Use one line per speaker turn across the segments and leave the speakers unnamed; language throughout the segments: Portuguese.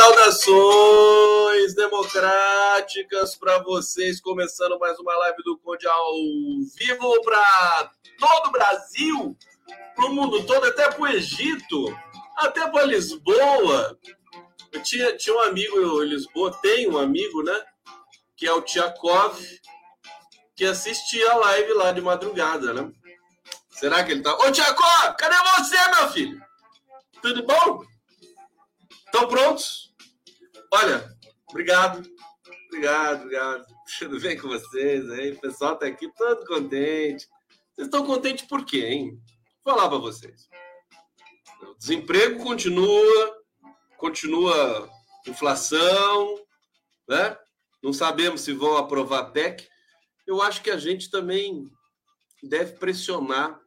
saudações democráticas para vocês, começando mais uma live do Conde ao vivo para todo o Brasil, para o mundo todo, até para o Egito, até para Lisboa. Eu tinha, tinha um amigo em Lisboa, tem um amigo, né? Que é o Tiakov, que assistia a live lá de madrugada, né? Será que ele tá. Ô, Tiakov, cadê você, meu filho? Tudo bom? Estão prontos? Olha, obrigado. Obrigado, obrigado. Tudo bem com vocês aí? O pessoal tá aqui todo contente. Vocês estão contentes por quê, hein? Vou falar para vocês. O desemprego continua, continua inflação, né? Não sabemos se vão aprovar a PEC. Eu acho que a gente também deve pressionar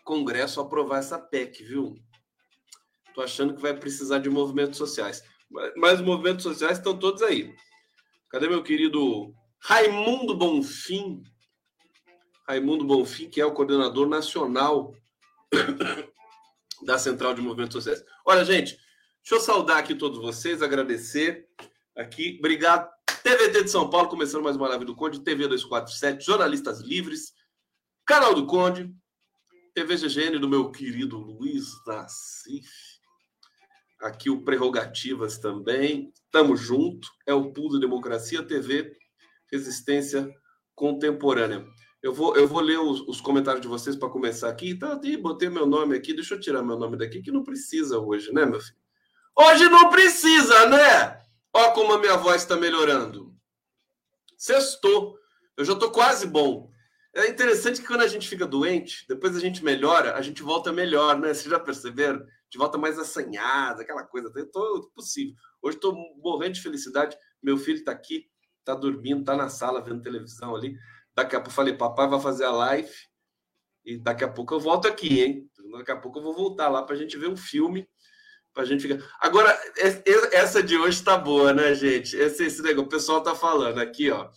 o Congresso a aprovar essa PEC, viu? Estou achando que vai precisar de movimentos sociais. Mas os movimentos sociais estão todos aí. Cadê meu querido Raimundo Bonfim? Raimundo Bonfim, que é o coordenador nacional da Central de Movimentos Sociais. Olha, gente, deixa eu saudar aqui todos vocês, agradecer aqui. Obrigado. TVT de São Paulo, começando mais uma live do Conde, TV 247, Jornalistas Livres, canal do Conde, TV GGN do meu querido Luiz Nassif aqui o Prerrogativas também. Tamo junto. É o da Democracia TV, Resistência Contemporânea. Eu vou, eu vou ler os, os comentários de vocês para começar aqui. Tá, botei meu nome aqui. Deixa eu tirar meu nome daqui, que não precisa hoje, né, meu filho? Hoje não precisa, né? Ó como a minha voz está melhorando. Sextou. Eu já estou quase bom. É interessante que quando a gente fica doente, depois a gente melhora, a gente volta melhor, né? Vocês já perceberam? de volta mais assanhada, aquela coisa. Eu tô possível. Hoje estou morrendo de felicidade. Meu filho está aqui, está dormindo, está na sala vendo televisão ali. Daqui a pouco falei, papai vai fazer a live. E daqui a pouco eu volto aqui, hein? Daqui a pouco eu vou voltar lá para a gente ver um filme. Para a gente ficar. Agora, essa de hoje está boa, né, gente? Esse, esse negócio, o pessoal tá falando aqui, ó.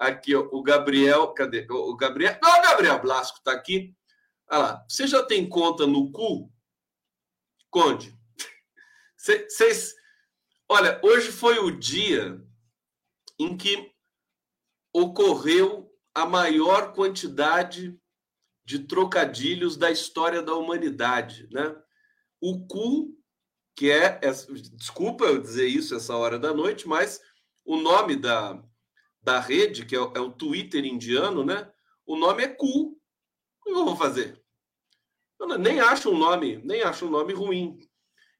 Aqui, ó, o Gabriel. Cadê? O Gabriel. Não, o Gabriel Blasco está aqui. Olha lá. Você já tem conta no cu? Conde, vocês. Olha, hoje foi o dia em que ocorreu a maior quantidade de trocadilhos da história da humanidade, né? O cu, que é, é desculpa eu dizer isso essa hora da noite, mas o nome da, da rede, que é, é o Twitter indiano, né? O nome é cu. O que eu vou fazer? Eu nem acho um nome, nem acho um nome ruim.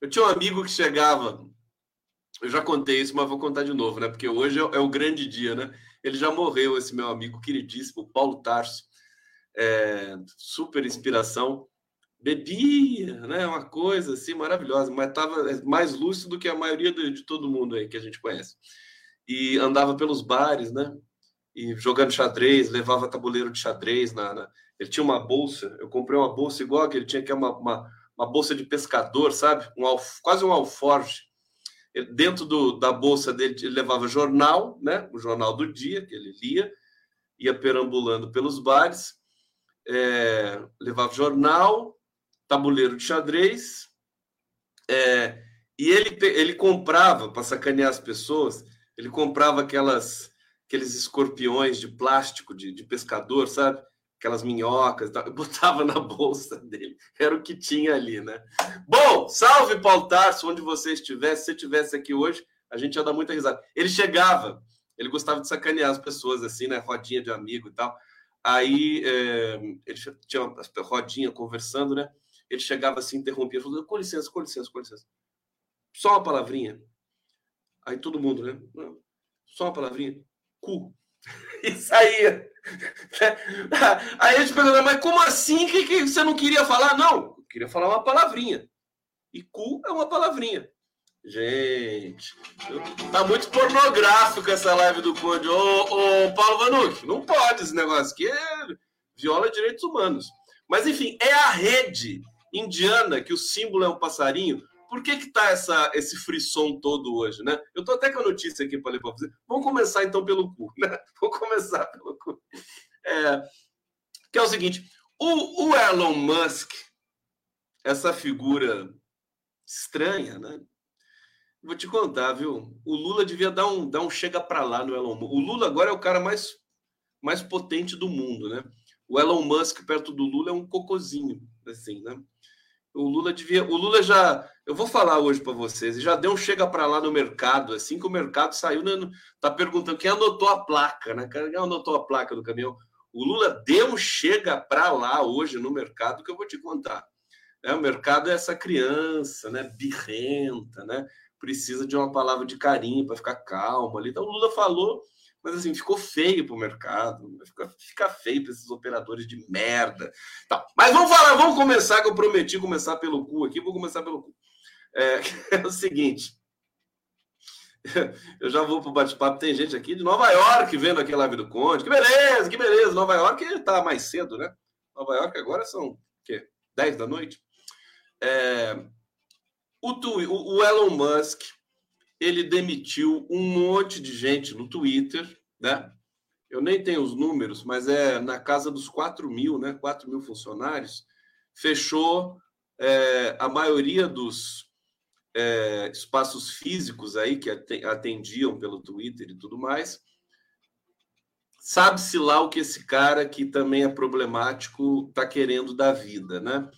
Eu tinha um amigo que chegava, eu já contei isso, mas vou contar de novo, né? Porque hoje é, é o grande dia, né? Ele já morreu, esse meu amigo queridíssimo, Paulo Tarso, é, super inspiração. Bebia, né? Uma coisa assim maravilhosa, mas estava mais lúcido do que a maioria de, de todo mundo aí que a gente conhece. E andava pelos bares, né? E jogando xadrez, levava tabuleiro de xadrez na, na ele tinha uma bolsa, eu comprei uma bolsa igual que ele tinha, que é uma, uma, uma bolsa de pescador, sabe? Um alf, quase um alforge. Ele, dentro do, da bolsa dele, ele levava jornal, né? O jornal do dia, que ele lia, ia perambulando pelos bares, é, levava jornal, tabuleiro de xadrez, é, e ele, ele comprava, para sacanear as pessoas, ele comprava aquelas aqueles escorpiões de plástico de, de pescador, sabe? aquelas minhocas, eu botava na bolsa dele. Era o que tinha ali, né? Bom, salve Paulo Tarso, onde você estiver. Se você estivesse aqui hoje, a gente ia dar muita risada. Ele chegava, ele gostava de sacanear as pessoas, assim, né? Rodinha de amigo e tal. Aí é, ele tinha uma rodinha conversando, né? Ele chegava assim, interrompia, falando: com licença, com licença, com licença. Só uma palavrinha. Aí todo mundo, né? Só uma palavrinha. Cu. E saía. Aí a gente pergunta, mas como assim que, que você não queria falar? Não, eu queria falar uma palavrinha. E cu é uma palavrinha. Gente, tá muito pornográfico essa live do Conde. Ô, ô Paulo Vanucci, não pode esse negócio aqui, é viola direitos humanos. Mas enfim, é a rede indiana que o símbolo é um passarinho por que que tá essa, esse frisson todo hoje, né? Eu tô até com a notícia aqui para ler para você. Vamos começar então pelo cu, né? Vou começar pelo cu. É, que é o seguinte, o, o Elon Musk, essa figura Estranha, né? Vou te contar, viu? O Lula devia dar um, dar um chega para lá no Elon Musk. O Lula agora é o cara mais, mais potente do mundo, né? O Elon Musk perto do Lula é um cocozinho, assim, né? O Lula devia. O Lula já. Eu vou falar hoje para vocês. Já deu um chega para lá no mercado, assim que o mercado saiu. Né, tá perguntando quem anotou a placa, né? Quem anotou a placa do caminhão? O Lula deu um chega para lá hoje no mercado que eu vou te contar. É, o mercado é essa criança, né? Birrenta, né? Precisa de uma palavra de carinho para ficar calmo ali. Então o Lula falou mas assim, ficou feio para o mercado, fica, fica feio para esses operadores de merda. Tá. Mas vamos falar, vamos começar, que eu prometi começar pelo cu aqui, vou começar pelo cu. É, é o seguinte. Eu já vou para o bate-papo. Tem gente aqui de Nova York vendo aqui a live do Conde. Que beleza, que beleza. Nova York está mais cedo, né? Nova York agora são o quê? 10 da noite. É, o, o Elon Musk ele demitiu um monte de gente no Twitter, né? Eu nem tenho os números, mas é na casa dos 4 mil, né? 4 mil funcionários. Fechou é, a maioria dos é, espaços físicos aí que atendiam pelo Twitter e tudo mais. Sabe-se lá o que esse cara que também é problemático está querendo da vida, né?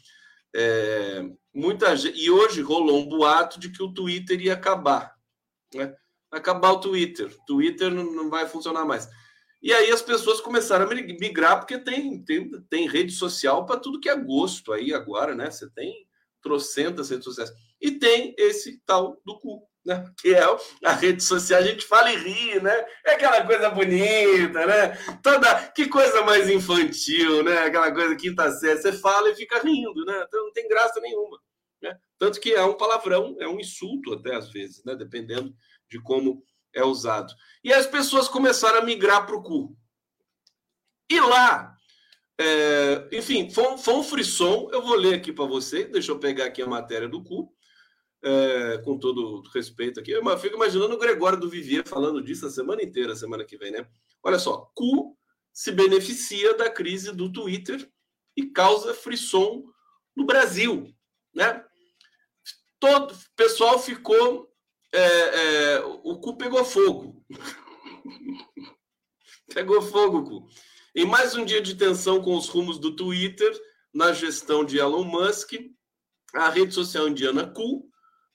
É, muita gente, e hoje rolou um boato de que o Twitter ia acabar. Né? Acabar o Twitter. Twitter não, não vai funcionar mais. E aí as pessoas começaram a migrar, porque tem, tem, tem rede social para tudo que é gosto aí agora, né? Você tem trocentas redes sociais. E tem esse tal do cu, né? Que é a rede social, a gente fala e ri, né? É aquela coisa bonita, né? Toda, que coisa mais infantil, né? Aquela coisa quinta série, você fala e fica rindo, né? Então não tem graça nenhuma. Tanto que é um palavrão, é um insulto até às vezes, né? dependendo de como é usado. E as pessoas começaram a migrar para o cu. E lá, é, enfim, foi, foi, um frisson. Eu vou ler aqui para você, deixa eu pegar aqui a matéria do cu, é, com todo respeito aqui. Eu fico imaginando o Gregório do Vivier falando disso a semana inteira, semana que vem, né? Olha só, cu se beneficia da crise do Twitter e causa frisson no Brasil, né? Todo o pessoal ficou. É, é, o cu pegou fogo. pegou fogo cu. Em mais um dia de tensão com os rumos do Twitter, na gestão de Elon Musk, a rede social indiana Cu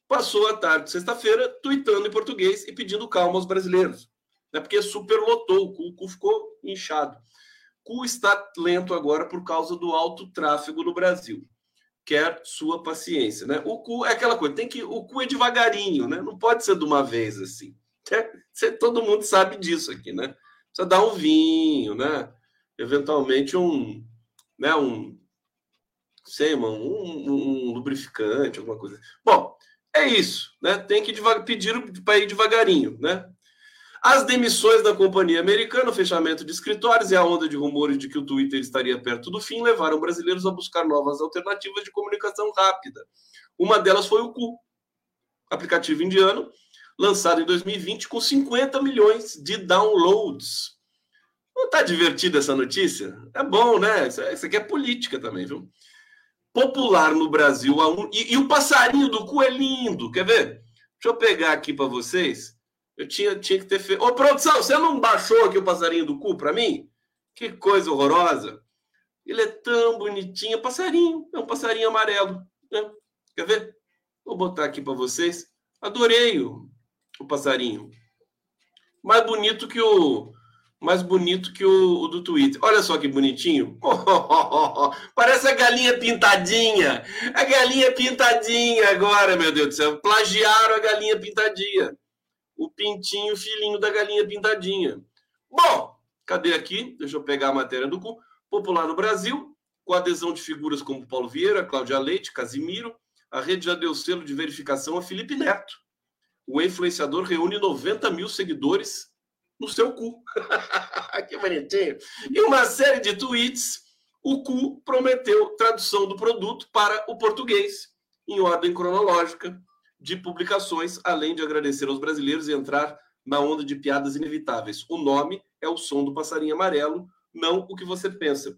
passou a tarde sexta-feira tweetando em português e pedindo calma aos brasileiros. Né? Porque superlotou o cu, o cu ficou inchado. Cu está lento agora por causa do alto tráfego no Brasil quer sua paciência, né? O cu é aquela coisa, tem que o cu é devagarinho, né? Não pode ser de uma vez assim. É, todo mundo sabe disso aqui, né? Precisa dar um vinho, né? Eventualmente um, né? Um, sei, mano, um, um, lubrificante, alguma coisa. Bom, é isso, né? Tem que pedir para ir devagarinho, né? As demissões da companhia americana, o fechamento de escritórios e a onda de rumores de que o Twitter estaria perto do fim levaram brasileiros a buscar novas alternativas de comunicação rápida. Uma delas foi o Cu, aplicativo indiano, lançado em 2020 com 50 milhões de downloads. Não está divertida essa notícia? É bom, né? Isso aqui é política também, viu? Popular no Brasil. E, e o passarinho do cu é lindo. Quer ver? Deixa eu pegar aqui para vocês. Eu tinha, tinha que ter feito. Ô, produção, você não baixou aqui o passarinho do cu para mim? Que coisa horrorosa. Ele é tão bonitinho. Passarinho. É um passarinho amarelo. Né? Quer ver? Vou botar aqui para vocês. Adorei o, o passarinho. Mais bonito que o. Mais bonito que o, o do Twitter. Olha só que bonitinho. parece a galinha pintadinha. A galinha pintadinha agora, meu Deus do céu. Plagiaram a galinha pintadinha o pintinho filhinho da galinha pintadinha. Bom, cadê aqui? Deixa eu pegar a matéria do cu. Popular no Brasil, com adesão de figuras como Paulo Vieira, Cláudia Leite, Casimiro, a rede já deu selo de verificação a Felipe Neto. O influenciador reúne 90 mil seguidores no seu cu. que bonitinho. E uma série de tweets, o cu prometeu tradução do produto para o português, em ordem cronológica, de publicações, além de agradecer aos brasileiros e entrar na onda de piadas inevitáveis. O nome é o som do passarinho amarelo, não o que você pensa.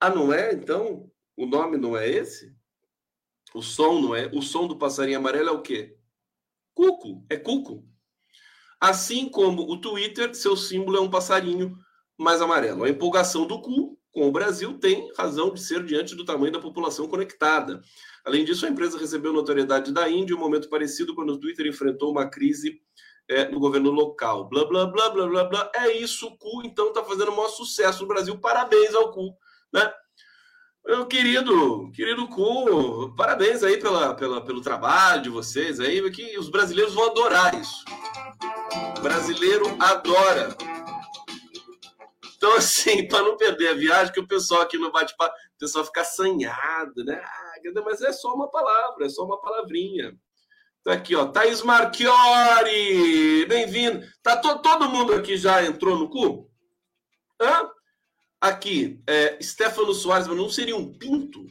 Ah, não é? Então, o nome não é esse? O som, não é? O som do passarinho amarelo é o quê? Cuco, é cuco. Assim como o Twitter, seu símbolo é um passarinho mais amarelo. A empolgação do cu com o Brasil tem razão de ser diante do tamanho da população conectada. Além disso, a empresa recebeu notoriedade da Índia em um momento parecido quando o Twitter enfrentou uma crise é, no governo local. Blá, blá, blá, blá, blá, blá. É isso, o cu, então, está fazendo o maior sucesso no Brasil. Parabéns ao cu, né? Meu querido, querido Cu, parabéns aí pela, pela, pelo trabalho de vocês aí, que os brasileiros vão adorar isso. O brasileiro adora. Então, assim, para não perder a viagem, que o pessoal aqui no bate-papo, o pessoal fica assanhado, né? Ah, mas é só uma palavra, é só uma palavrinha. Tá aqui, ó, Thaís Marchiori, bem-vindo. Tá to, todo mundo aqui já entrou no cu? Hã? Aqui, é, Stefano Soares, mas não seria um pinto?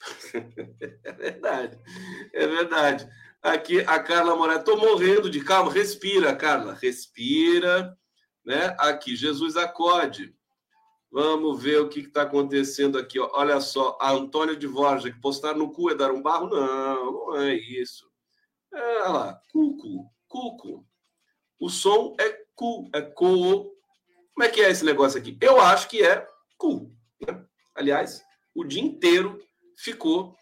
é verdade, é verdade. Aqui, a Carla Moraes, tô morrendo de calma, respira, Carla, respira, né? Aqui, Jesus acode. Vamos ver o que está acontecendo aqui. Ó. Olha só, a Antônia de Vorja, que postar no cu é dar um barro? Não, não é isso. É, olha lá, cuco, cuco. O som é cu, é co. Como é que é esse negócio aqui? Eu acho que é cu. Né? Aliás, o dia inteiro ficou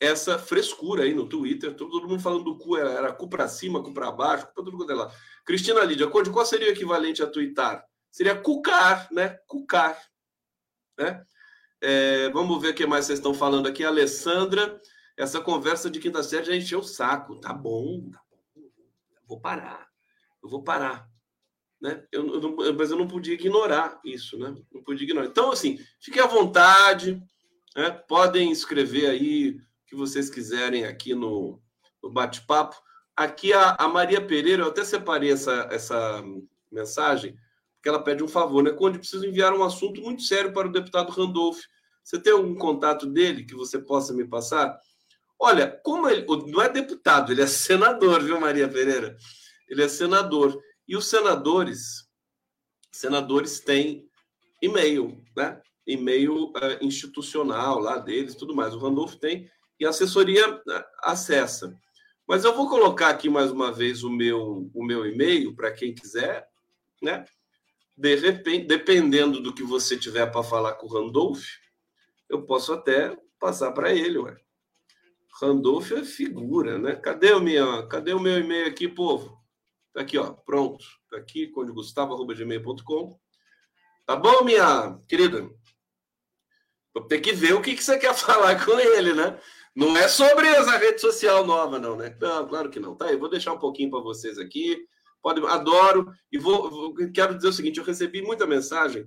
essa frescura aí no Twitter, todo mundo falando do cu, era, era cu para cima, cu para baixo, cu tudo quanto é lá. Cristina Lídia, qual seria o equivalente a twittar? Seria cucar, né? Cucar. Né? É, vamos ver o que mais vocês estão falando aqui. Alessandra, essa conversa de quinta série já encheu o saco. Tá bom, tá bom. Vou parar. Eu vou parar. Né? Eu, eu mas eu não podia ignorar isso, né? Não podia ignorar. Então, assim, fiquem à vontade. Né? Podem escrever aí que vocês quiserem aqui no, no bate-papo. Aqui a, a, Maria Pereira, eu até separei essa, essa mensagem, porque ela pede um favor, né? Quando precisa enviar um assunto muito sério para o deputado Randolph. Você tem algum contato dele que você possa me passar? Olha, como ele não é deputado, ele é senador, viu, Maria Pereira? Ele é senador. E os senadores, senadores têm e-mail, né? E-mail uh, institucional lá deles, tudo mais. O Randolph tem e a assessoria uh, acessa. Mas eu vou colocar aqui mais uma vez o meu o meu e-mail para quem quiser, né? De repente, dependendo do que você tiver para falar com o Randolph, eu posso até passar para ele, ué. Randolph é figura, né? Cadê o meu, cadê o meu e-mail aqui, povo? Tá aqui, ó, pronto. Tá aqui, condegustavo.gmail.com. Tá bom, minha querida? Vou ter que ver o que, que você quer falar com ele, né? Não é sobre essa rede social nova, não, né? Não, claro que não. Tá aí, vou deixar um pouquinho para vocês aqui. Pode, adoro. E vou, vou, quero dizer o seguinte: eu recebi muita mensagem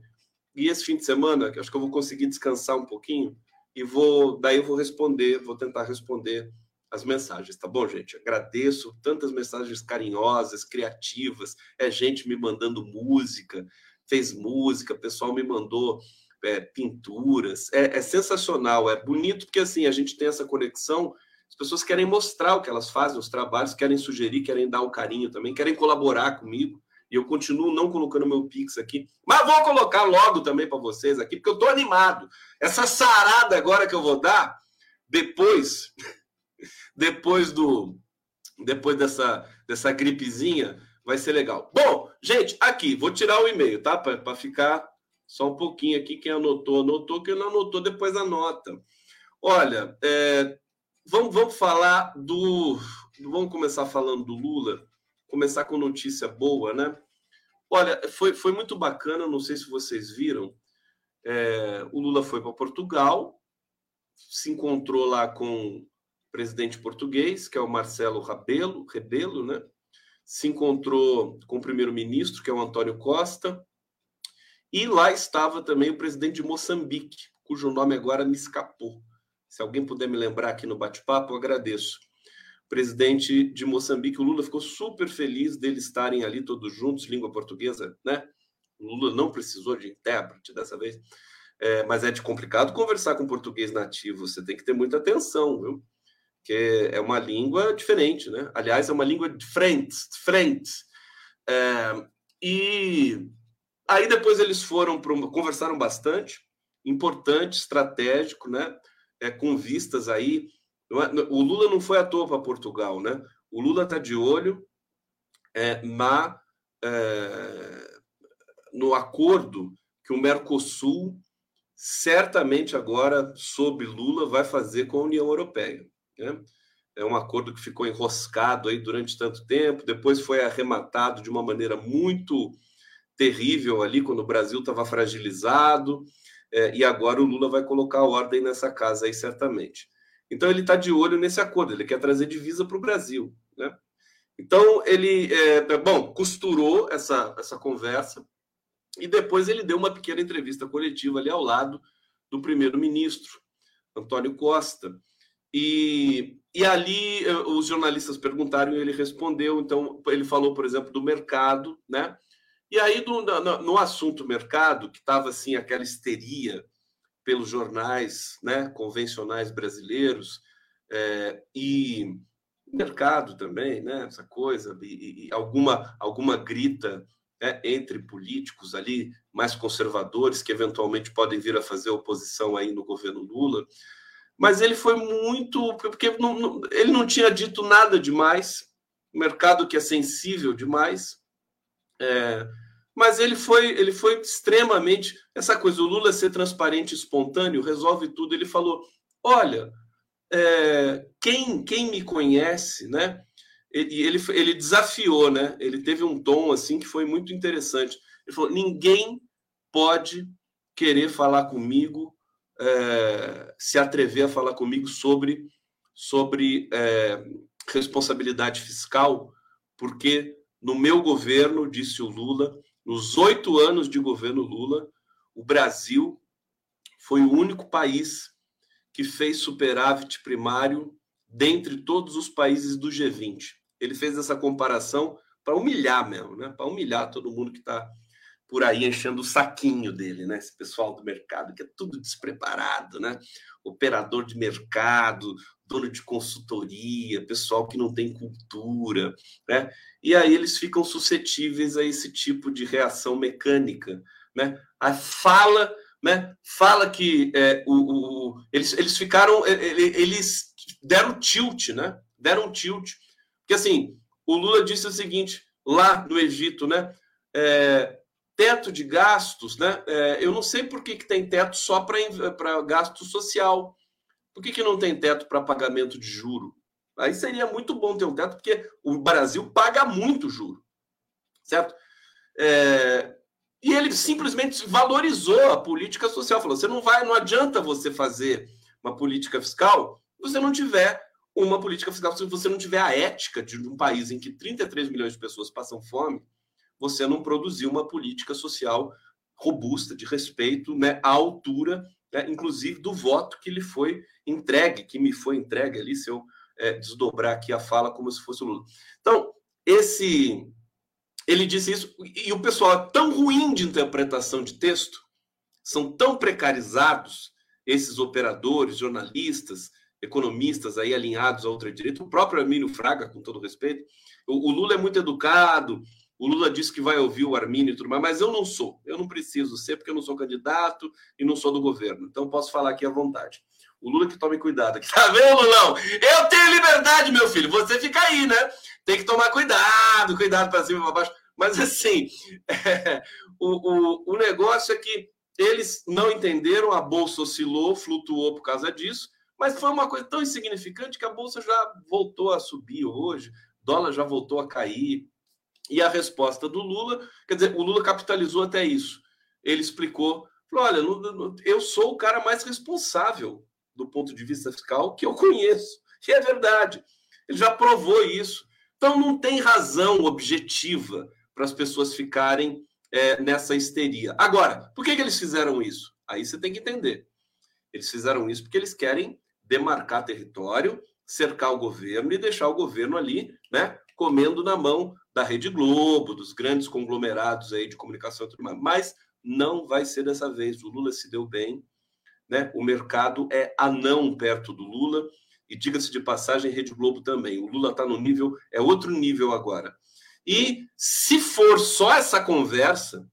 e esse fim de semana, que acho que eu vou conseguir descansar um pouquinho e vou daí eu vou responder, vou tentar responder as mensagens, tá bom, gente? Agradeço tantas mensagens carinhosas, criativas, é gente me mandando música, fez música, pessoal me mandou é, pinturas, é, é, sensacional, é bonito porque assim a gente tem essa conexão. As pessoas querem mostrar o que elas fazem, os trabalhos, querem sugerir, querem dar um carinho também, querem colaborar comigo. E eu continuo não colocando meu Pix aqui, mas vou colocar logo também para vocês aqui, porque eu estou animado. Essa sarada agora que eu vou dar, depois, depois do, depois dessa, dessa gripezinha, vai ser legal. Bom, gente, aqui, vou tirar o e-mail, tá? Para ficar só um pouquinho aqui. Quem anotou, anotou. Quem não anotou, depois anota. Olha, é, vamos, vamos falar do. Vamos começar falando do Lula começar com notícia boa, né? Olha, foi, foi muito bacana, não sei se vocês viram. É, o Lula foi para Portugal, se encontrou lá com o presidente português, que é o Marcelo Rebelo, Rebelo né? Se encontrou com o primeiro-ministro, que é o Antônio Costa, e lá estava também o presidente de Moçambique, cujo nome agora me escapou. Se alguém puder me lembrar aqui no bate-papo, eu agradeço presidente de Moçambique, o Lula ficou super feliz deles estarem ali todos juntos, língua portuguesa, né? O Lula não precisou de intérprete dessa vez, é, mas é de complicado conversar com português nativo, você tem que ter muita atenção, viu? Que é uma língua diferente, né? Aliás, é uma língua diferente, diferente. É, e aí depois eles foram, pro, conversaram bastante, importante, estratégico, né? É, com vistas aí É, o Lula não foi à toa para Portugal, né? O Lula está de olho é, na, é, no acordo que o Mercosul certamente agora, sob Lula, vai fazer com a União Europeia. Né? É um acordo que ficou enroscado aí durante tanto tempo, depois foi arrematado de uma maneira muito terrível ali, quando o Brasil estava fragilizado, é, e agora o Lula vai colocar ordem nessa casa aí, certamente. Então ele está de olho nesse acordo, ele quer trazer divisa para o Brasil. Né? Então ele, é, bom, costurou essa, essa conversa e depois ele deu uma pequena entrevista coletiva ali ao lado do primeiro-ministro, Antônio Costa. E, e ali eh, os jornalistas perguntaram e ele respondeu. Então, ele falou, por exemplo, do mercado, né? E aí, do, no, no assunto mercado, que estava assim, aquela histeria pelos jornais né, convencionais brasileiros, é, e mercado também, né, essa coisa, e, e alguma, alguma grita né, entre políticos ali mais conservadores que eventualmente podem vir a fazer oposição aí no governo Lula. Mas ele foi muito. porque não, não, ele não tinha dito nada demais, mercado que é sensível demais. É, mas ele foi, ele foi extremamente. Essa coisa, o Lula ser transparente espontâneo resolve tudo. Ele falou: olha, é, quem, quem me conhece, né? ele, ele, ele desafiou, né? Ele teve um tom assim que foi muito interessante. Ele falou: ninguém pode querer falar comigo, é, se atrever a falar comigo sobre, sobre é, responsabilidade fiscal, porque no meu governo, disse o Lula, nos oito anos de governo Lula, o Brasil foi o único país que fez superávit primário dentre todos os países do G20 ele fez essa comparação para humilhar mesmo, né? Para humilhar todo mundo que está por aí enchendo o saquinho dele, né? Esse pessoal do mercado que é tudo despreparado, né? Operador de mercado, dono de consultoria, pessoal que não tem cultura, né? E aí eles ficam suscetíveis a esse tipo de reação mecânica, né? A fala, né? Fala que é, o, o, eles, eles ficaram, eles deram tilt, né? Deram tilt porque assim, o Lula disse o seguinte lá no Egito, né? É, teto de gastos, né? É, eu não sei por que, que tem teto só para gasto social. Por que, que não tem teto para pagamento de juro? Aí seria muito bom ter um teto, porque o Brasil paga muito juro, certo? É, e ele simplesmente valorizou a política social. Falou: você não vai, não adianta você fazer uma política fiscal se você não tiver uma política fiscal. Se você não tiver a ética de um país em que 33 milhões de pessoas passam fome, você não produziu uma política social robusta, de respeito né, à altura, né, inclusive do voto que lhe foi entregue, que me foi entregue ali, se eu é, desdobrar aqui a fala como se fosse o Lula. Então, esse. Ele disse isso, e o pessoal é tão ruim de interpretação de texto, são tão precarizados, esses operadores, jornalistas, economistas aí alinhados à outra direita, o próprio Armínio Fraga, com todo respeito. O, o, Lula é muito educado, o Lula disse que vai ouvir o Armínio e tudo mais, mas eu não sou, eu não preciso ser, porque eu não sou candidato e não sou do governo, então posso falar aqui à vontade. O Lula que tome cuidado. Tá vendo, Lulão? Eu tenho liberdade, meu filho. Você fica aí, né? Tem que tomar cuidado, cuidado para cima e para baixo. Mas assim, é, o, o, o negócio é que eles não entenderam, a bolsa oscilou, flutuou por causa disso, mas foi uma coisa tão insignificante que a bolsa já voltou a subir hoje, dólar já voltou a cair. E a resposta do Lula, quer dizer, o Lula capitalizou até isso. Ele explicou, falou: olha, eu sou o cara mais responsável do ponto de vista fiscal que eu conheço. E é verdade. Ele já provou isso. Então não tem razão objetiva para as pessoas ficarem é, nessa histeria. Agora, por que, que eles fizeram isso? Aí você tem que entender. Eles fizeram isso porque eles querem demarcar território, cercar o governo e deixar o governo ali, né, comendo na mão da Rede Globo, dos grandes conglomerados aí de comunicação e tudo mais. Mas não vai ser dessa vez. O Lula se deu bem, né? O mercado é anão perto do Lula e diga-se de passagem, Rede Globo também. O Lula está no nível, é outro nível agora. E se for só essa conversa,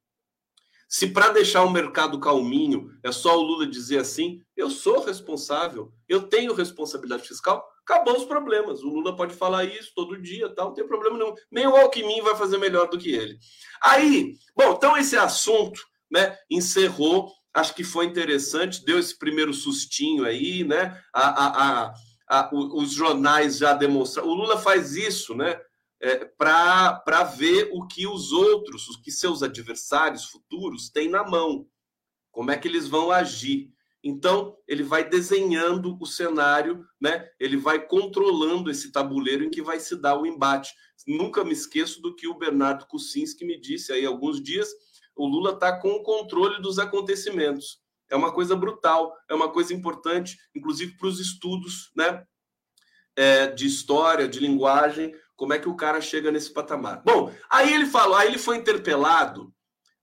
se para deixar o mercado calminho é só o Lula dizer assim, eu sou responsável, eu tenho responsabilidade fiscal, acabou os problemas. O Lula pode falar isso todo dia, tal, não tem problema nenhum. Nem o Alckmin vai fazer melhor do que ele. Aí, bom, então esse assunto, né, encerrou. Acho que foi interessante, deu esse primeiro sustinho aí, né? A, a, a, a os jornais já demonstraram. O Lula faz isso, né? É, para ver o que os outros, o que seus adversários futuros têm na mão, como é que eles vão agir. Então, ele vai desenhando o cenário, né? ele vai controlando esse tabuleiro em que vai se dar o embate. Nunca me esqueço do que o Bernardo Kucinski me disse aí alguns dias. O Lula está com o controle dos acontecimentos. É uma coisa brutal, é uma coisa importante, inclusive para os estudos né? É, de história, de linguagem, como é que o cara chega nesse patamar. Bom, aí ele falou, aí ele foi interpelado,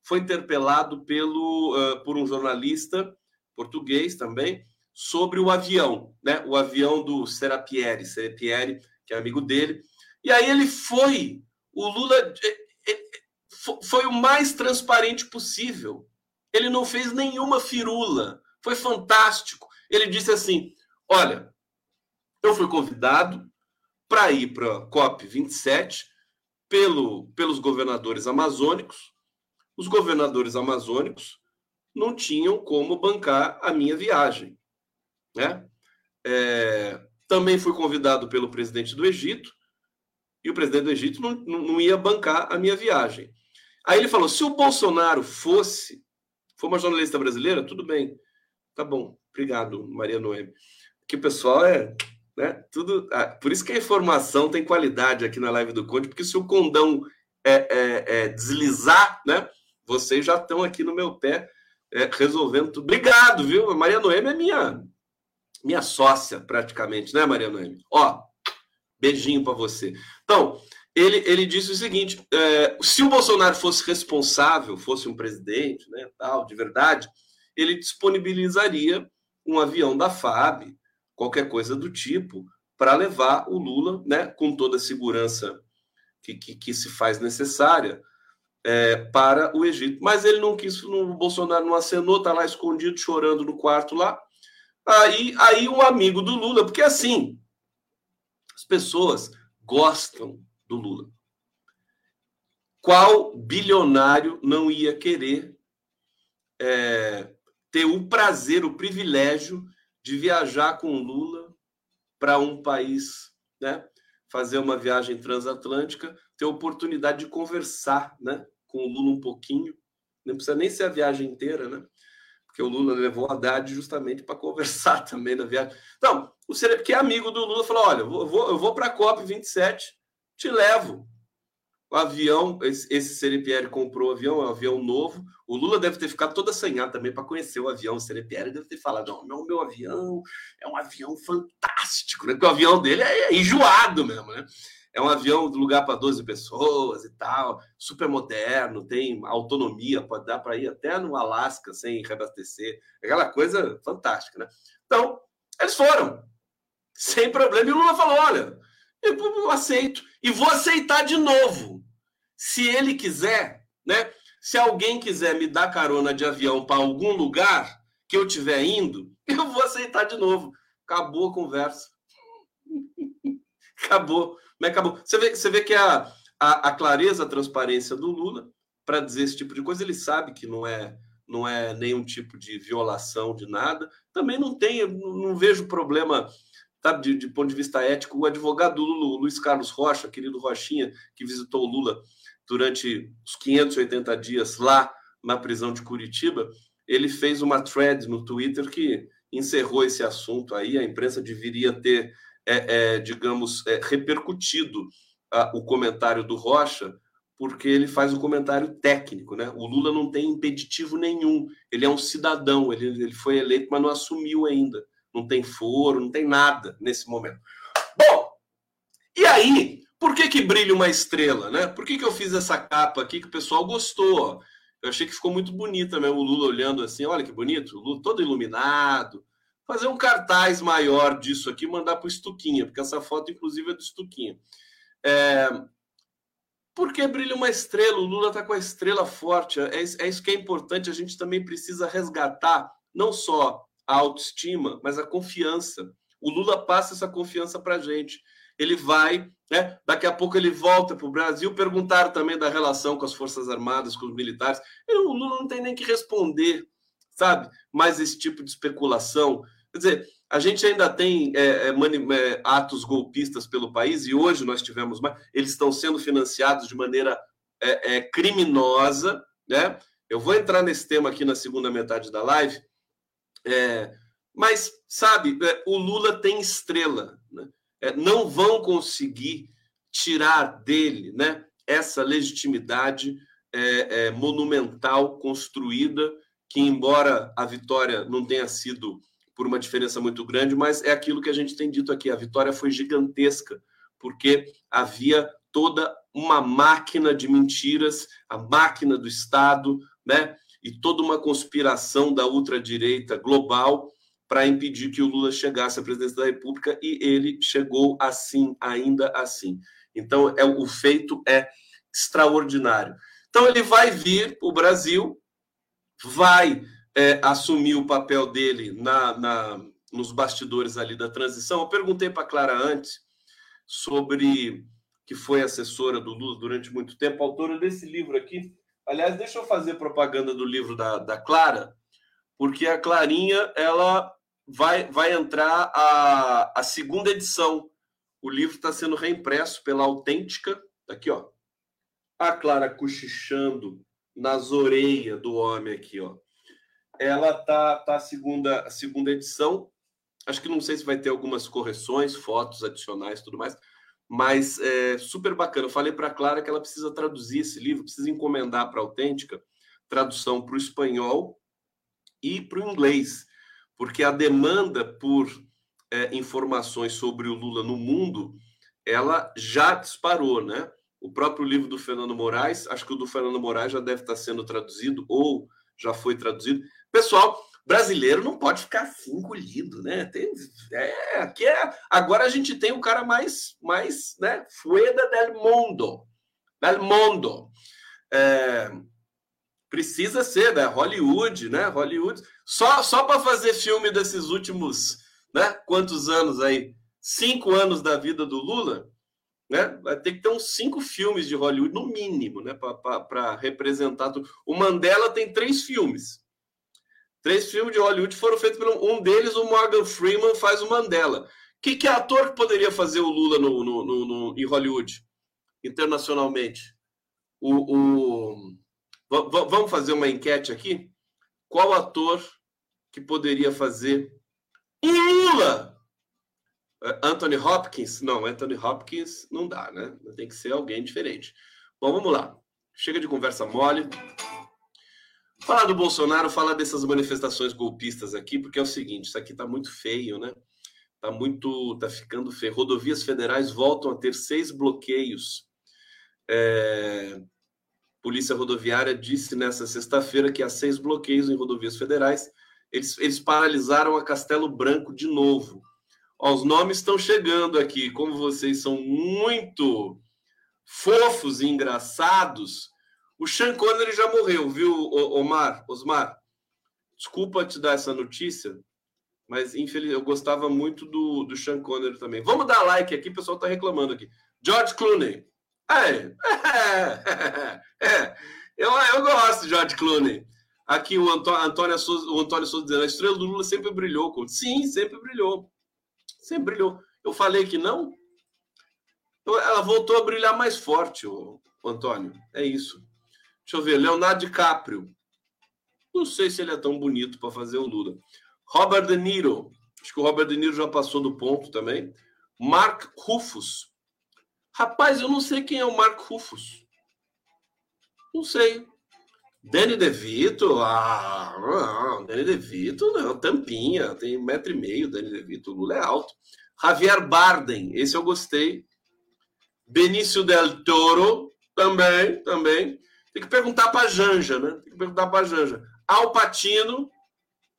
foi interpelado pelo, uh, por um jornalista português também, sobre o avião, né? O avião do Serapieri, Serapieri, que é amigo dele. E aí ele foi, o Lula eh, eh, foi o mais transparente possível. Ele não fez nenhuma firula. Foi fantástico. Ele disse assim: "Olha, eu fui convidado para ir para a COP 27 pelo, pelos governadores amazônicos. Os governadores amazônicos não tinham como bancar a minha viagem. Né? É, também fui convidado pelo presidente do Egito, e o presidente do Egito não, não ia bancar a minha viagem. Aí ele falou: se o Bolsonaro fosse, for uma jornalista brasileira, tudo bem. Tá bom, obrigado, Maria Noemi. Que o pessoal é. Né, tudo, ah, por isso que a informação tem qualidade aqui na live do Conde, porque se o condão é, é, é deslizar, né, vocês já estão aqui no meu pé é, resolvendo tudo. Obrigado, viu? A Maria Noemi é minha, minha sócia, praticamente, né, Maria Noemi? Ó, beijinho para você. Então, ele, ele disse o seguinte: é, se o Bolsonaro fosse responsável, fosse um presidente, né, tal, de verdade, ele disponibilizaria um avião da FAB, qualquer coisa do tipo, para levar o Lula, né, com toda a segurança que, que, que se faz necessária é, para o Egito. Mas ele não quis, o Bolsonaro não acenou, está lá escondido, chorando no quarto lá. Aí, aí um amigo do Lula, porque assim, as pessoas gostam do Lula. Qual bilionário não ia querer é, ter o prazer, o privilégio de viajar com o Lula para um país, né? Fazer uma viagem transatlântica, ter oportunidade de conversar, né? Com o Lula um pouquinho, não precisa nem ser a viagem inteira, né? Porque o Lula levou a Haddad justamente para conversar também na viagem. Então, o Serep, que é amigo do Lula, falou: olha, eu vou, eu vou para a COP 27, te levo. O avião, esse, esse Serepieri comprou o avião, é um avião novo. O Lula deve ter ficado todo assanhado também para conhecer o avião. O Serepieri deve ter falado: não, não, meu avião é um avião fantástico, né? Porque o avião dele é enjoado mesmo, né? É um avião do lugar para 12 pessoas e tal, super moderno, tem autonomia, pode dar para ir até no Alasca sem reabastecer, aquela coisa fantástica, né? Então, eles foram, sem problema, e o Lula falou: olha, eu aceito, e vou aceitar de novo, se ele quiser, né? Se alguém quiser me dar carona de avião para algum lugar que eu estiver indo, eu vou aceitar de novo. Acabou a conversa. Acabou. Mas acabou. Você vê, você vê que a, a, a clareza, a transparência do Lula para dizer esse tipo de coisa, ele sabe que não é não é nenhum tipo de violação de nada. Também não tem, não vejo problema, sabe, de, de ponto de vista ético. O advogado do Lula, Luiz Carlos Rocha, querido Rochinha, que visitou o Lula durante os 580 dias lá na prisão de Curitiba, ele fez uma thread no Twitter que encerrou esse assunto aí. A imprensa deveria ter é, é, digamos, é, repercutido ah, o comentário do Rocha, porque ele faz um comentário técnico, né? O Lula não tem impeditivo nenhum, ele é um cidadão, ele, ele foi eleito, mas não assumiu ainda, não tem foro, não tem nada nesse momento. Bom, e aí, por que que brilha uma estrela, né? Por que que eu fiz essa capa aqui que o pessoal gostou? Eu achei que ficou muito bonita mesmo, o Lula olhando assim, olha que bonito, o Lula todo iluminado, fazer um cartaz maior disso aqui mandar para o Estuquinha, porque essa foto, inclusive, é do Estuquinha. É... Por que brilha uma estrela? O Lula está com a estrela forte. É, é isso que é importante. A gente também precisa resgatar não só a autoestima, mas a confiança. O Lula passa essa confiança para a gente. Ele vai, né? daqui a pouco ele volta para o Brasil. Perguntaram também da relação com as Forças Armadas, com os militares. O Lula não tem nem que responder, sabe? Mais esse tipo de especulação. Quer dizer, a gente ainda tem é, é, é, atos golpistas pelo país, e hoje nós tivemos mais. Eles estão sendo financiados de maneira é, é, criminosa, né? Eu vou entrar nesse tema aqui na segunda metade da live. É, mas, sabe, o Lula tem estrela. Né? Não vão conseguir tirar dele né, essa legitimidade monumental construída, que, embora a vitória não tenha sido por uma diferença muito grande, mas é aquilo que a gente tem dito aqui: a vitória foi gigantesca, porque havia toda uma máquina de mentiras, a máquina do Estado, né? E toda uma conspiração da ultradireita global para impedir que o Lula chegasse à presidência da República e ele chegou assim, ainda assim. Então, é o feito é extraordinário. Então, ele vai vir para o Brasil, vai é, assumir o papel dele na, na, nos bastidores ali da transição. Eu perguntei para Clara antes sobre que foi assessora do Lula durante muito tempo, autora desse livro aqui, Aliás, deixa eu fazer propaganda do livro da, da Clara, porque a Clarinha ela vai, vai entrar a, a segunda edição. O livro está sendo reimpresso pela Autêntica. Tá aqui, ó. A Clara cochichando nas orelhas do homem aqui, ó. Ela tá, tá a segunda, a segunda edição. Acho que não sei se vai ter algumas correções, fotos adicionais, tudo mais mas é super bacana. Eu falei para a Clara que ela precisa traduzir esse livro, precisa encomendar para a Autêntica tradução para o espanhol e para o inglês, porque a demanda por é, informações sobre o Lula no mundo ela já disparou, né? O próprio livro do Fernando Moraes, acho que o do Fernando Moraes já deve estar sendo traduzido ou já foi traduzido. Pessoal, brasileiro não pode ficar assim engolido, né? Tem, é, aqui é, agora a gente tem o cara mais, mais, né? Fueda del mundo, del mundo. É, precisa ser, né? Hollywood, né? Hollywood. Só, só para fazer filme desses últimos, né? Quantos anos aí? Cinco anos da vida do Lula, né? Vai ter que ter uns cinco filmes de Hollywood no mínimo, né? Para representar tudo. O Mandela tem três filmes. Três filmes de Hollywood foram feitos por um deles, o Morgan Freeman faz o Mandela. Que, que ator que poderia fazer o Lula no, no, no, no em Hollywood, internacionalmente? O, o... Vamos fazer uma enquete aqui? Qual ator que poderia fazer o Lula? É, Anthony Hopkins? Não, Anthony Hopkins não dá, né? Tem que ser alguém diferente. Bom, vamos lá. Chega de conversa mole. Falar do Bolsonaro, falar dessas manifestações golpistas aqui, porque é o seguinte, isso aqui está muito feio, né? Está muito, tá ficando feio. Rodovias federais voltam a ter seis bloqueios. É... Polícia Rodoviária disse nessa sexta-feira que há seis bloqueios em rodovias federais. Eles, eles paralisaram a Castelo Branco de novo. Ó, os nomes estão chegando aqui. Como vocês são muito fofos e engraçados, o Sean Connery já morreu, viu, Omar? Osmar? Desculpa te dar essa notícia, mas infelizmente eu gostava muito do, do Sean Connery também. Vamos dar like aqui, o pessoal está reclamando aqui. George Clooney. É, é, é, eu, eu gosto de George Clooney. Aqui o Antônio, Antônio Souza, o Antônio Souza dizendo, a estrela do Lula sempre brilhou. Sim, sempre brilhou. Sempre brilhou. Eu falei que não. Ela voltou a brilhar mais forte, o Antônio. É isso. Deixa eu ver, Leonardo DiCaprio. Não sei se ele é tão bonito para fazer o Lula. Robert De Niro. Acho que o Robert De Niro já passou do ponto também. Mark Rufus. Rapaz, eu não sei quem é o Mark Rufus. Não sei. Danny DeVito, ah, não, Danny DeVito, não, tampinha, tem um metro e meio, Danny DeVito, o Lula é alto. Javier Bardem, esse eu gostei. Benício Del Toro, também, também. Tem que perguntar para a Janja, né? Tem que perguntar para a Janja. Alpatino,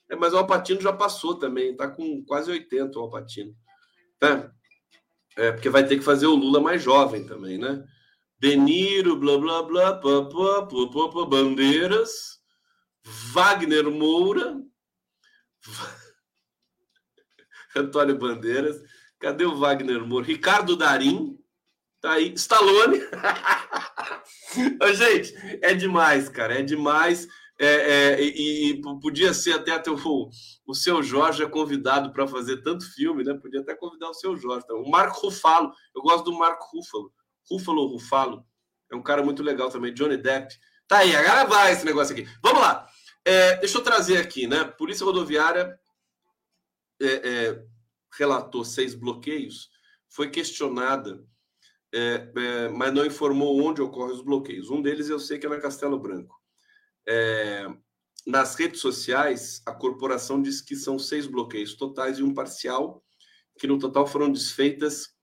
é, mas o Alpatino já passou também, tá com quase 80 o Alpatino. Tá? É, porque vai ter que fazer o Lula mais jovem também, né? Deniro, blá blá blá, pá, pá, pá, pá, Bandeiras, Wagner Moura, Antônio Bandeiras. Cadê o Wagner Moura? Ricardo Darim. Tá aí. Stallone. Gente, é demais, cara. É demais. É, é, e, e, podia ser até, até o, o seu Jorge é convidado para fazer tanto filme, né? Podia até convidar o seu Jorge. Tá? O Marco Rufalo. Eu gosto do Marco Rufalo. Rufalo Rufalo. É um cara muito legal também. Johnny Depp. Tá aí, agora vai esse negócio aqui. Vamos lá. É, deixa eu trazer aqui, né? Polícia Rodoviária é, é, relatou seis bloqueios, foi questionada, é, é, mas não informou onde ocorrem os bloqueios. Um deles eu sei que é na Castelo Branco. É, nas redes sociais, a corporação diz que são seis bloqueios totais e um parcial, que no total foram desfeitas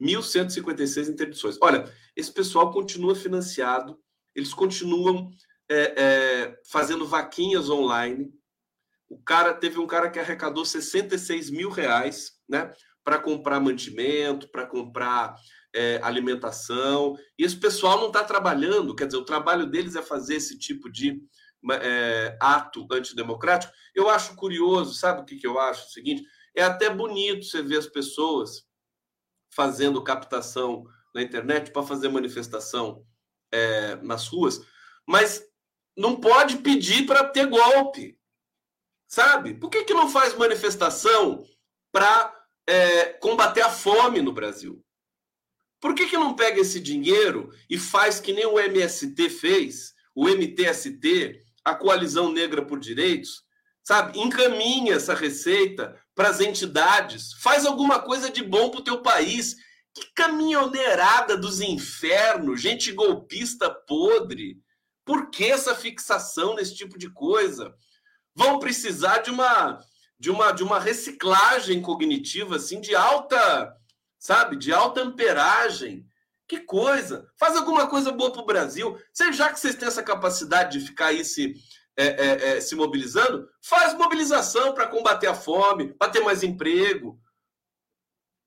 1.156 interdições. Olha, esse pessoal continua financiado, eles continuam é, é, fazendo vaquinhas online. O cara teve um cara que arrecadou 66 mil reais, né, para comprar mantimento, para comprar é, alimentação. E esse pessoal não está trabalhando, quer dizer, o trabalho deles é fazer esse tipo de é, ato antidemocrático. Eu acho curioso, sabe o que, que eu acho? O seguinte, é até bonito você ver as pessoas fazendo captação na internet para fazer manifestação é, nas ruas, mas não pode pedir para ter golpe, sabe? Por que, que não faz manifestação para é, combater a fome no Brasil? Por que, que não pega esse dinheiro e faz que nem o MST fez, o MTST, a Coalizão Negra por Direitos, sabe? Encaminha essa receita para as entidades, faz alguma coisa de bom para o teu país. Que caminhoneirada dos infernos, gente golpista podre. Por que essa fixação nesse tipo de coisa? Vão precisar de uma de uma de uma reciclagem cognitiva assim de alta, sabe, de alta amperagem. Que coisa! Faz alguma coisa boa para o Brasil. Já que vocês têm essa capacidade de ficar aí se, é, é, é, se mobilizando, faz mobilização para combater a fome, para ter mais emprego,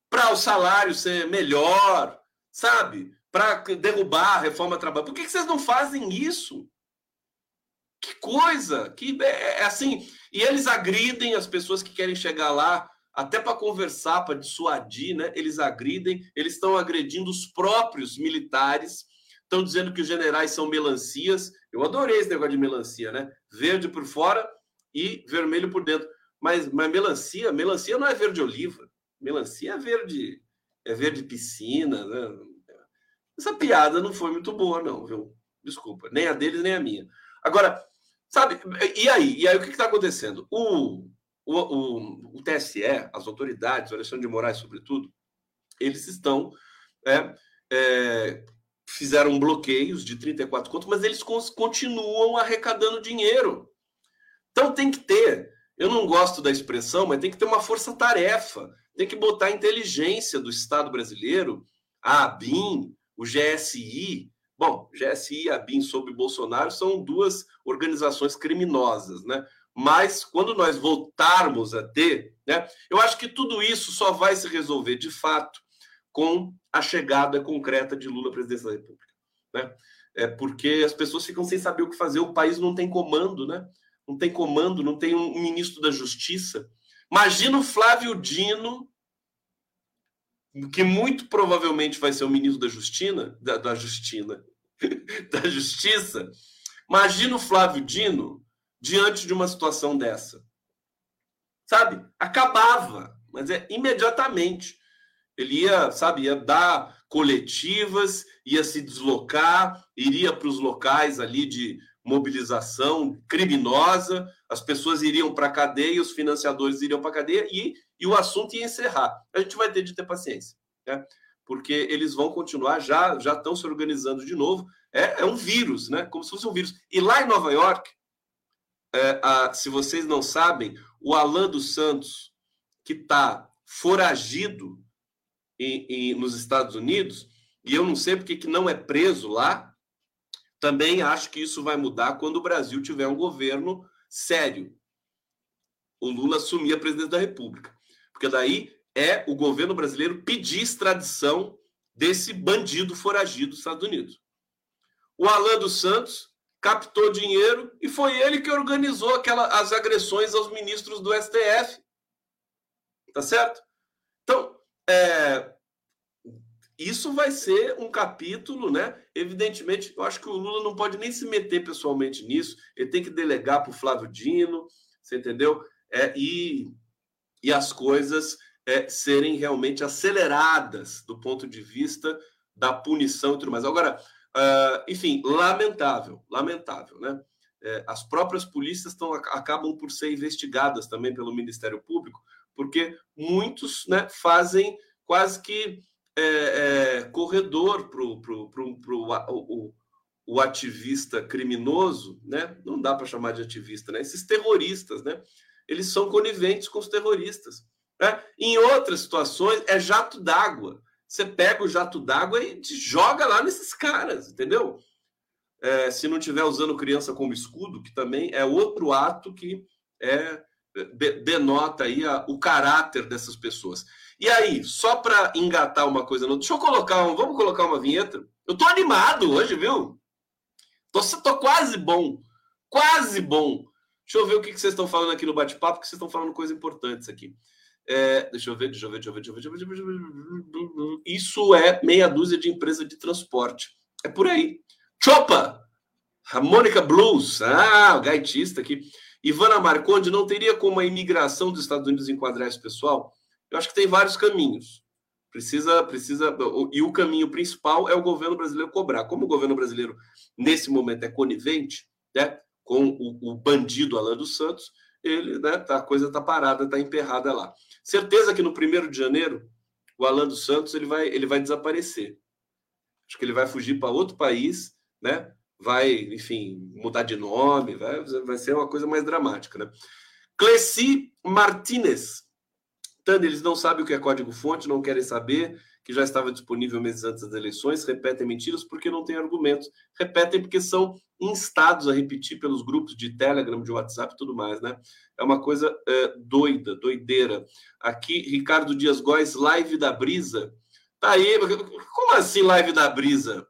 para o salário ser melhor, sabe? Para derrubar a reforma trabalhista. Por que, que vocês não fazem isso? Que coisa! Que é, é assim. E eles agridem as pessoas que querem chegar lá até para conversar, para dissuadir, né? Eles agridem, eles estão agredindo os próprios militares, estão dizendo que os generais são melancias. Eu adorei esse negócio de melancia, né? Verde por fora e vermelho por dentro. Mas, mas melancia, melancia não é verde oliva. Melancia é verde, é verde piscina, né? Essa piada não foi muito boa, não, viu? Desculpa, nem a deles, nem a minha. Agora, sabe, e aí? E aí o que está acontecendo? O, o, o, o, TSE, as autoridades, o Alexandre de Moraes, sobretudo, eles estão. É, é, fizeram bloqueios de 34 contos, mas eles continuam arrecadando dinheiro. Então tem que ter. Eu não gosto da expressão, mas tem que ter uma força-tarefa tem que botar a inteligência do Estado brasileiro, a ABIN, o GSI. Bom, GSI e ABIN sob Bolsonaro são duas organizações criminosas, né? Mas quando nós voltarmos a ter, né, eu acho que tudo isso só vai se resolver de fato com a chegada concreta de Lula à presidência da República, né? É porque as pessoas ficam sem saber o que fazer, o país não tem comando, né? Não tem comando, não tem um ministro da Justiça, Imagina o Flávio Dino, que muito provavelmente vai ser o ministro da Justina, da, da Justina, da Justiça. Imagina o Flávio Dino diante de uma situação dessa. Sabe? Acabava, mas é imediatamente. Ele ia, sabe, ia dar coletivas, ia se deslocar, iria para os locais ali de mobilização criminosa, as pessoas iriam para a cadeia, os financiadores iriam para a cadeia e, e o assunto ia encerrar. A gente vai ter de ter paciência, né? porque eles vão continuar, já já estão se organizando de novo. É, é um vírus, né? como se fosse um vírus. E lá em Nova York, é, a, se vocês não sabem, o Alan dos Santos, que está foragido em, em, nos Estados Unidos, e eu não sei porque que não é preso lá, também acho que isso vai mudar quando o Brasil tiver um governo sério. O Lula assumir a presidência da República. Porque daí é o governo brasileiro pedir extradição desse bandido foragido dos Estados Unidos. O Alan dos Santos captou dinheiro e foi ele que organizou aquela, as agressões aos ministros do STF. Tá certo? Então, é, isso vai ser um capítulo, né? Evidentemente, eu acho que o Lula não pode nem se meter pessoalmente nisso, ele tem que delegar para o Flávio Dino, você entendeu? É, e, e as coisas é, serem realmente aceleradas do ponto de vista da punição e tudo mais. Agora, uh, enfim, lamentável, lamentável, né? É, as próprias polícias tão, acabam por ser investigadas também pelo Ministério Público, porque muitos né, fazem quase que é, é, corredor para o, o ativista criminoso, né? Não dá para chamar de ativista, né? Esses terroristas, né? Eles são coniventes com os terroristas. Né? Em outras situações, é jato d'água. Você pega o jato d'água e joga lá nesses caras, entendeu? É, se não estiver usando criança como escudo, que também é outro ato que é, denota aí a, o caráter dessas pessoas. E aí, só para engatar uma coisa, deixa eu colocar, um, vamos colocar uma vinheta. Eu tô animado hoje, viu? Tô, tô quase bom, quase bom. Deixa eu ver o que, que vocês estão falando aqui no bate-papo, que vocês estão falando coisas importantes aqui. É, deixa eu ver, deixa eu ver, deixa eu ver, deixa eu ver, deixa eu ver. Isso é meia dúzia de empresa de transporte. É por aí. Chopa! Harmonica Blues. Ah, o gaitista aqui. Ivana Marconde, não teria como a imigração dos Estados Unidos enquadrar esse pessoal? Eu acho que tem vários caminhos. Precisa, precisa, e o caminho principal é o governo brasileiro cobrar. Como o governo brasileiro, nesse momento, é conivente né, com o, o bandido Alan dos Santos, ele, né, tá, a coisa está parada, está emperrada lá. Certeza que no primeiro de janeiro, o Alan dos Santos ele vai, ele vai desaparecer. Acho que ele vai fugir para outro país, né? Vai, enfim, mudar de nome, vai, vai ser uma coisa mais dramática, né? Cleci Martinez, Tânia, eles não sabem o que é código-fonte, não querem saber, que já estava disponível meses antes das eleições, repetem mentiras porque não têm argumentos. Repetem porque são instados a repetir pelos grupos de Telegram, de WhatsApp e tudo mais, né? É uma coisa é, doida, doideira. Aqui, Ricardo Dias Góes, live da brisa. Tá aí, como assim live da brisa?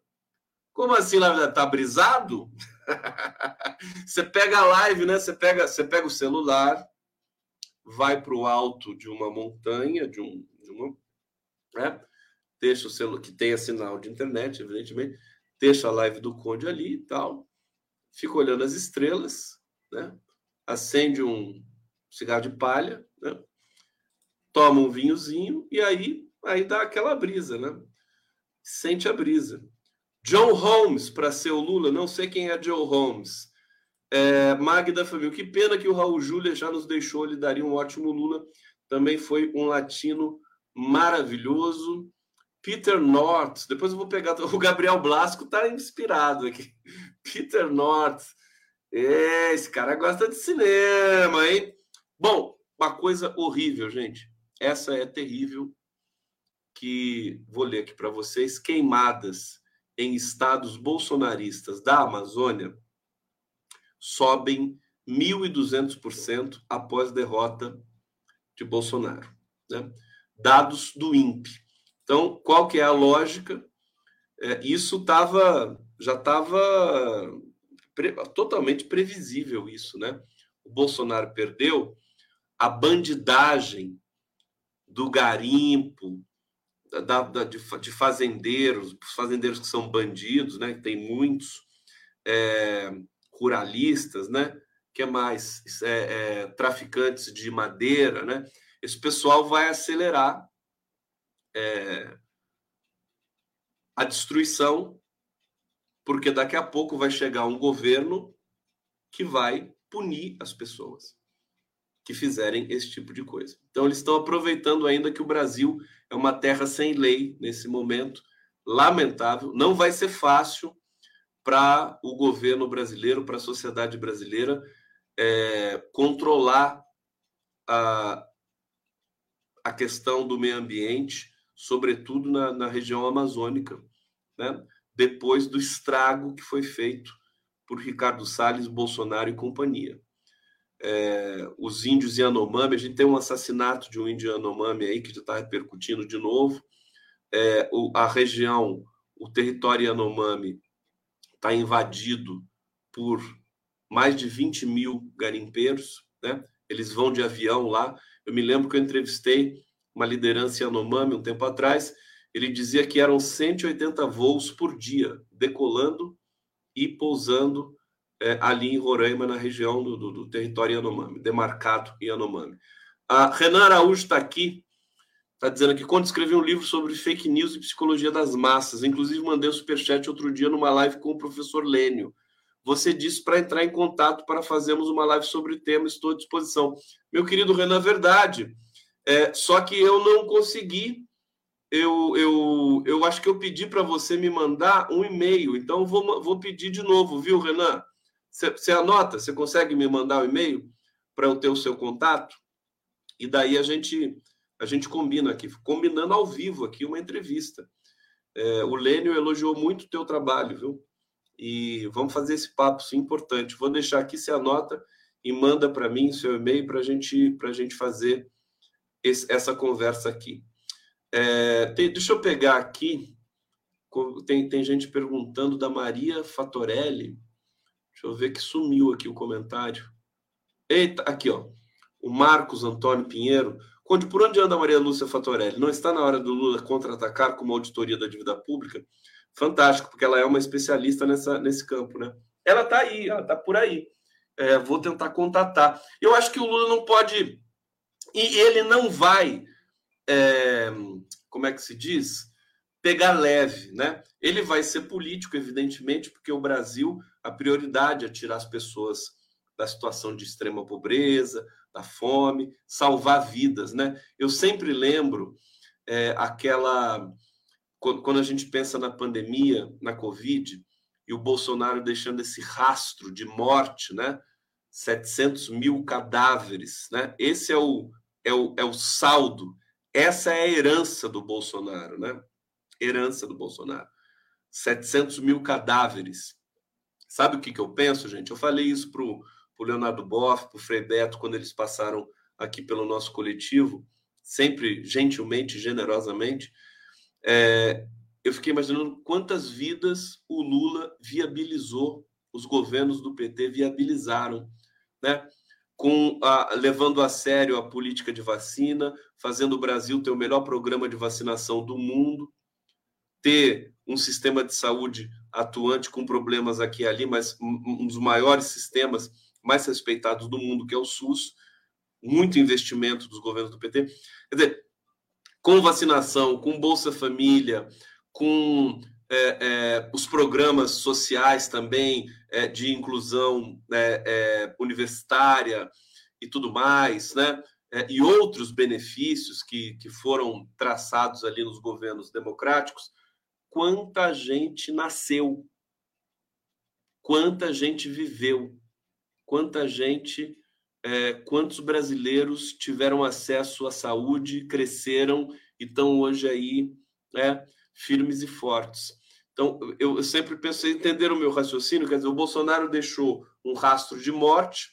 Como assim live da... Tá brisado? você pega a live, né? Você pega, você pega o celular, vai para o alto de uma montanha, de, um, de uma, né? Deixa o celular que tenha sinal de internet, evidentemente, deixa a live do Conde ali e tal, fica olhando as estrelas, né? acende um cigarro de palha, né? toma um vinhozinho e aí, aí dá aquela brisa, né? Sente a brisa. John Holmes para ser o Lula, não sei quem é John Holmes. É, Magda Família, que pena que o Raul Júlia já nos deixou, ele daria um ótimo Lula. Também foi um latino maravilhoso. Peter North, depois eu vou pegar. O Gabriel Blasco está inspirado aqui. Peter North, é, esse cara gosta de cinema, hein? Bom, uma coisa horrível, gente. Essa é terrível. Que vou ler aqui para vocês: queimadas em estados bolsonaristas da Amazônia sobem 1.200% após derrota de Bolsonaro. Né? Dados do INPE. Então, qual que é a lógica? É, isso tava, já estava pre, totalmente previsível isso, né? O Bolsonaro perdeu a bandidagem do garimpo, da, da, de, de, fazendeiros, fazendeiros que são bandidos, né? Tem muitos. É, ruralistas, né? que é mais é, é, traficantes de madeira, né? Esse pessoal vai acelerar é, a destruição, porque daqui a pouco vai chegar um governo que vai punir as pessoas que fizerem esse tipo de coisa. Então eles estão aproveitando ainda que o Brasil é uma terra sem lei nesse momento, lamentável. Não vai ser fácil para o governo brasileiro, para a sociedade brasileira é, controlar a, a questão do meio ambiente, sobretudo na, na região amazônica, né? depois do estrago que foi feito por Ricardo Salles, Bolsonaro e companhia. É, os índios Yanomami, a gente tem um assassinato de um índio Yanomami aí que já está repercutindo de novo. É, o, a região, o território Yanomami está invadido por mais de 20 mil garimpeiros, né? Eles vão de avião lá. Eu me lembro que eu entrevistei uma liderança Yanomami um tempo atrás, ele dizia que eram 180 voos por dia, decolando e pousando é, ali em Roraima, na região do, do, do território Yanomami, demarcado Yanomami. A Renan Araújo está aqui, está dizendo que quando escrevi um livro sobre fake news e psicologia das massas, inclusive mandei um superchat outro dia numa live com o professor Lênio. Você disse para entrar em contato para fazermos uma live sobre o tema, estou à disposição. Meu querido Renan, verdade. É, só que eu não consegui. Eu, eu, eu acho que eu pedi para você me mandar um e-mail. Então, vou, vou pedir de novo, viu, Renan? Você anota? Você consegue me mandar o um e-mail para eu ter o seu contato? E daí a gente a gente combina aqui, combinando ao vivo aqui uma entrevista. É, o Lênio elogiou muito o teu trabalho, viu? E vamos fazer esse papo, importante. Vou deixar aqui, você anota e manda para mim seu e-mail para gente, a gente fazer esse, essa conversa aqui. É, tem, deixa eu pegar aqui, tem, tem gente perguntando da Maria Fatorelli. Deixa eu ver que sumiu aqui o comentário. Eita, aqui, ó. O Marcos Antônio Pinheiro. Conde, por onde anda a Maria Lúcia Fatorelli? Não está na hora do Lula contra-atacar com uma auditoria da dívida pública? Fantástico, porque ela é uma especialista nessa, nesse campo, né? Ela está aí, ela está por aí. É, vou tentar contatar. Eu acho que o Lula não pode. E ele não vai. É, como é que se diz? Pegar leve, né? Ele vai ser político, evidentemente, porque o Brasil, a prioridade é tirar as pessoas da situação de extrema pobreza, da fome, salvar vidas, né? Eu sempre lembro é, aquela quando a gente pensa na pandemia, na Covid, e o Bolsonaro deixando esse rastro de morte, né? 700 mil cadáveres, né? Esse é o, é o, é o saldo, essa é a herança do Bolsonaro, né? Herança do Bolsonaro. 700 mil cadáveres. Sabe o que, que eu penso, gente? Eu falei isso para o Leonardo Boff, para o Frei Beto, quando eles passaram aqui pelo nosso coletivo, sempre gentilmente, generosamente, é, eu fiquei imaginando quantas vidas o Lula viabilizou, os governos do PT viabilizaram, né? Com a, levando a sério a política de vacina, fazendo o Brasil ter o melhor programa de vacinação do mundo, ter um sistema de saúde atuante com problemas aqui e ali, mas um, dos maiores sistemas mais respeitados do mundo, que é o SUS, muito investimento dos governos do PT. Quer dizer, com vacinação, com Bolsa Família, com é, é, os programas sociais também é, de inclusão né, é, universitária e tudo mais, né? É, e outros benefícios que, que foram traçados ali nos governos democráticos, quanta gente nasceu, quanta gente viveu, quanta gente, é, quantos brasileiros tiveram acesso à saúde, cresceram e estão hoje aí né, firmes e fortes. Então, eu, sempre pensei, entender o meu raciocínio, quer dizer, o Bolsonaro deixou um rastro de morte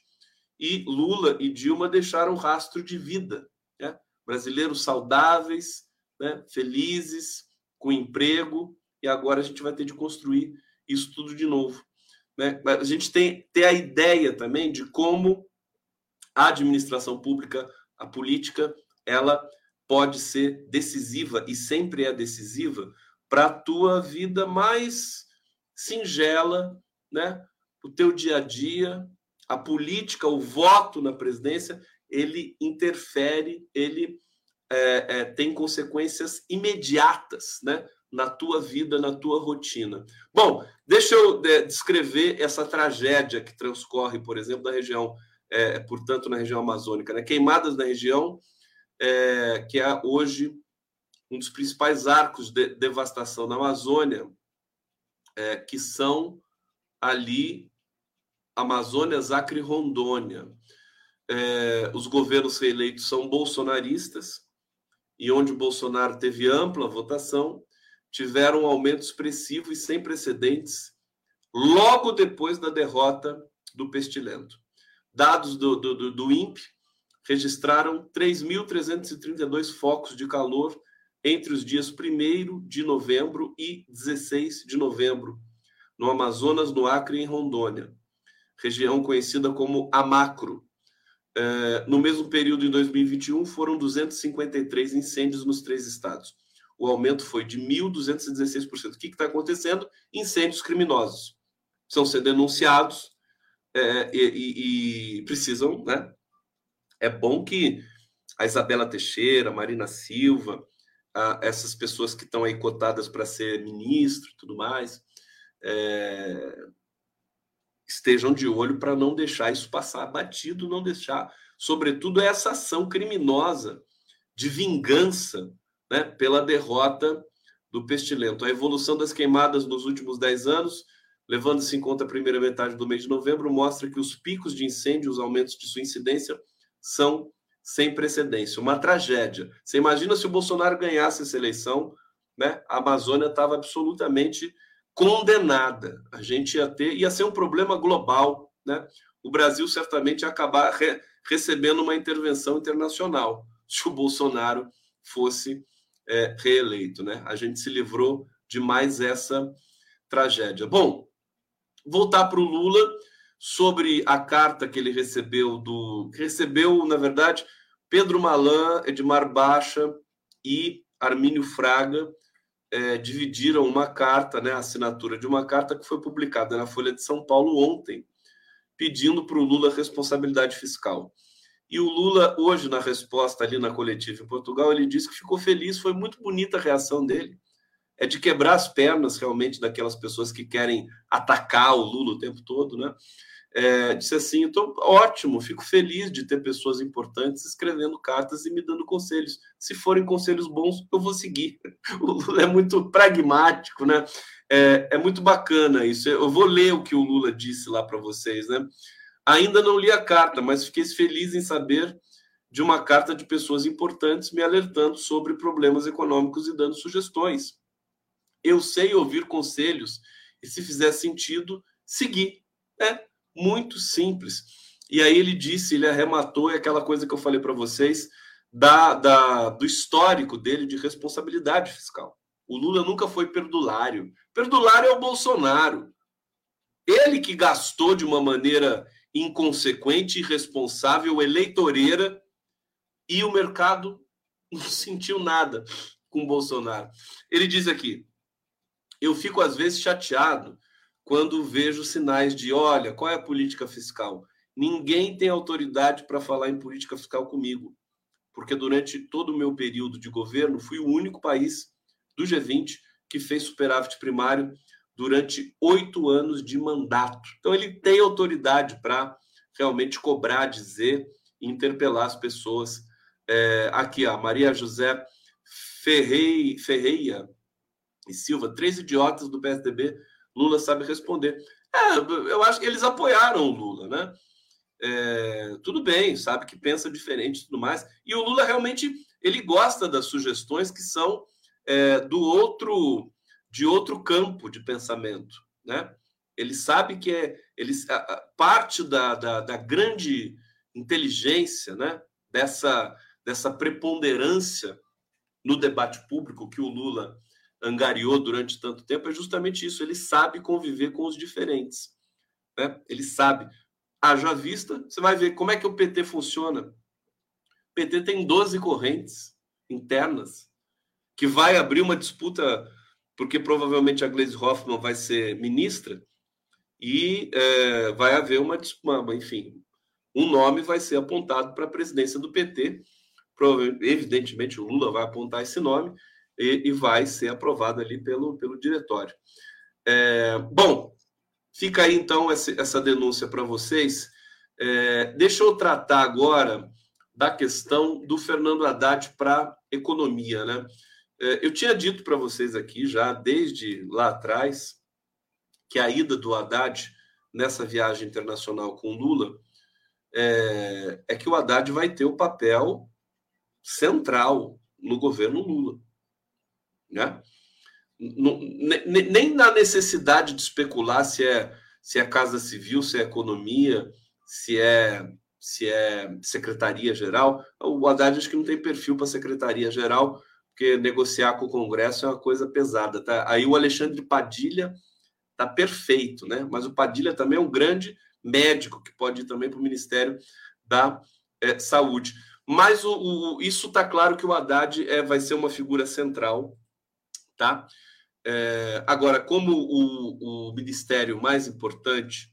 e Lula e Dilma deixaram um rastro de vida. Né? Brasileiros saudáveis, né, felizes, com emprego, e agora a gente vai ter de construir isso tudo de novo. Né? A gente tem ter a ideia também de como a administração pública, a política, ela pode ser decisiva e sempre é decisiva para a tua vida mais singela, né? O teu dia a dia, a política, o voto na presidência, ele interfere, ele é, é, tem consequências imediatas, né? na tua vida, na tua rotina. Bom, deixa eu é, descrever essa tragédia que transcorre, por exemplo, na região, é, portanto, na região amazônica. Né? Queimadas na região, é, que é hoje um dos principais arcos de devastação na Amazônia, é, que são ali Amazônia, Acre e Rondônia. É, os governos reeleitos são bolsonaristas, e onde o Bolsonaro teve ampla votação, tiveram um aumento expressivo e sem precedentes logo depois da derrota do Pestilento. Dados do, do, do INPE registraram 3.332 focos de calor entre os dias 1 de novembro e 16 de novembro, no Amazonas, no Acre e em Rondônia, região conhecida como Amacro. É, no mesmo período, em 2021, foram 253 incêndios nos três estados. O aumento foi de 1.216%. O que está acontecendo? Incêndios criminosos. São ser denunciados é, e, e, e, precisam, né? É bom que a Isabela Teixeira, Marina Silva, a, essas pessoas que estão aí cotadas para ser ministro e tudo mais, é, estejam de olho para não deixar isso passar batido, não deixar, sobretudo, essa ação criminosa de vingança né, pela derrota do pestilento. A evolução das queimadas nos últimos 10 anos, levando-se em conta a primeira metade do mês de novembro, mostra que os picos de incêndio, os aumentos de sua incidência, são sem precedência, uma tragédia. Você imagina se o Bolsonaro ganhasse essa eleição, né? A Amazônia estava absolutamente condenada. A gente ia ter, ia ser um problema global, né? O Brasil certamente ia acabar re, recebendo uma intervenção internacional se o Bolsonaro fosse é, reeleito, né? A gente se livrou de mais essa tragédia. Bom, voltar para o Lula sobre a carta que ele recebeu do recebeu, na verdade, Pedro Malan, Edmar Baixa e Armínio Fraga é, dividiram uma carta, né, a assinatura de uma carta que foi publicada na Folha de São Paulo ontem, pedindo para o Lula responsabilidade fiscal. E o Lula, hoje, na resposta ali na coletiva em Portugal, ele disse que ficou feliz, foi muito bonita a reação dele. É de quebrar as pernas realmente daquelas pessoas que querem atacar o Lula o tempo todo, né? é, disse assim: estou ótimo, fico feliz de ter pessoas importantes escrevendo cartas e me dando conselhos. Se forem conselhos bons, eu vou seguir. O Lula é muito pragmático, né? É, é muito bacana isso. Eu vou ler o que o Lula disse lá para vocês, né? Ainda não li a carta, mas fiquei feliz em saber de uma carta de pessoas importantes me alertando sobre problemas econômicos e dando sugestões. Eu sei ouvir conselhos e, se fizer sentido, seguir. Né? muito simples. E aí ele disse, ele arrematou, é aquela coisa que eu falei para vocês, da, da, do histórico dele de responsabilidade fiscal. O Lula nunca foi perdulário. Perdulário é o Bolsonaro. Ele que gastou de uma maneira inconsequente, irresponsável, eleitoreira, e o mercado não sentiu nada com o Bolsonaro. Ele diz aqui: eu fico às vezes chateado quando vejo sinais de, olha, qual é a política fiscal? Ninguém tem autoridade para falar em política fiscal comigo, porque durante todo o meu período de governo fui o único país do G20 que fez superávit primário durante oito anos de mandato. Então ele tem autoridade para realmente cobrar, dizer interpelar as pessoas. É, aqui, a Maria José Ferrei, Ferreira e Silva, três idiotas do PSDB Lula sabe responder. É, eu acho que eles apoiaram o Lula, né? É, tudo bem, sabe que pensa diferente e tudo mais. E o Lula realmente ele gosta das sugestões que são é, do outro de outro campo de pensamento, né? Ele sabe que é ele, a, a, parte da, da, da grande inteligência, né? Dessa dessa preponderância no debate público que o Lula angariou durante tanto tempo é justamente isso. Ele sabe conviver com os diferentes. Né? Ele sabe. Haja vista, você vai ver como é que o PT funciona. O PT tem 12 correntes internas que vai abrir uma disputa, porque provavelmente a Gleisi Hoffmann vai ser ministra, e é, vai haver uma, uma, enfim, um nome vai ser apontado para a presidência do PT. Evidentemente, o Lula vai apontar esse nome, e, e vai ser aprovado ali pelo, pelo diretório. É, bom, fica aí então essa, essa denúncia para vocês. É, deixa eu tratar agora da questão do Fernando Haddad para economia, né? É, eu tinha dito para vocês aqui já desde lá atrás que a ida do Haddad nessa viagem internacional com Lula é, é que o Haddad vai ter o papel central no governo Lula. Né? Nem na necessidade de especular se é, se é Casa Civil, se é economia, se é, se é secretaria-geral. O Haddad acho que não tem perfil para secretaria-geral, porque negociar com o Congresso é uma coisa pesada. Tá? Aí o Alexandre Padilha está perfeito, né? mas o Padilha também é um grande médico que pode ir também para o Ministério da é, saúde. Mas o, o isso está claro que o Haddad é, vai ser uma figura central, tá? É, agora, como o, o ministério mais importante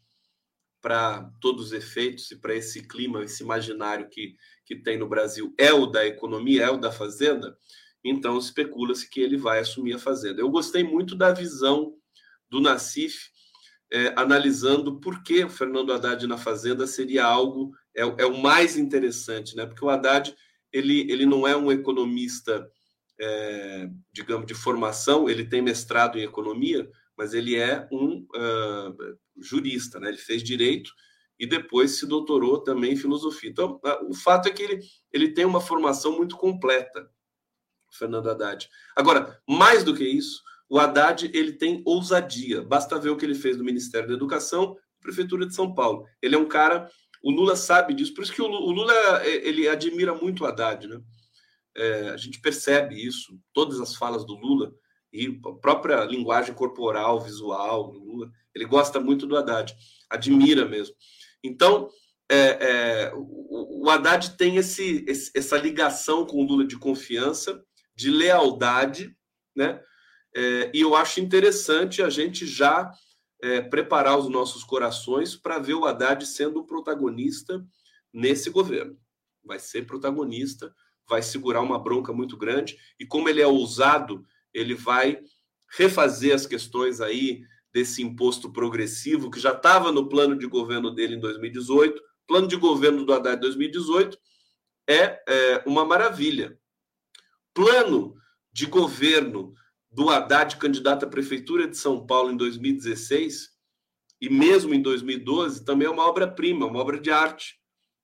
para todos os efeitos e para esse clima, esse imaginário que, que tem no Brasil é o da economia, é o da fazenda, então especula-se que ele vai assumir a fazenda. Eu gostei muito da visão do Nassif, é, analisando por que o Fernando Haddad na fazenda seria algo, é, é, o mais interessante, né? porque o Haddad ele, ele não é um economista, é, digamos, de formação, ele tem mestrado em economia, mas ele é um uh, jurista, né? ele fez direito e depois se doutorou também em filosofia. Então, o fato é que ele, ele tem uma formação muito completa, Fernando Haddad. Agora, mais do que isso, o Haddad ele tem ousadia. Basta ver o que ele fez no Ministério da Educação, Prefeitura de São Paulo. Ele é um cara, o Lula sabe disso, por isso que o Lula ele admira muito o Haddad, né? É, a gente percebe isso, todas as falas do Lula e a própria linguagem corporal, visual do Lula, ele gosta muito do Haddad, admira mesmo. Então, é, é, o, Haddad tem esse, esse, essa ligação com o Lula de confiança, de lealdade, né? É, e eu acho interessante a gente já é, preparar os nossos corações para ver o Haddad sendo protagonista nesse governo. Vai ser protagonista, vai segurar uma bronca muito grande, e como ele é ousado, ele vai refazer as questões aí desse imposto progressivo que já estava no plano de governo dele em 2018. Plano de governo do Haddad 2018 é, é uma maravilha. Plano de governo do Haddad candidato à prefeitura de São Paulo em 2016 e mesmo em 2012 também é uma obra-prima, uma obra de arte.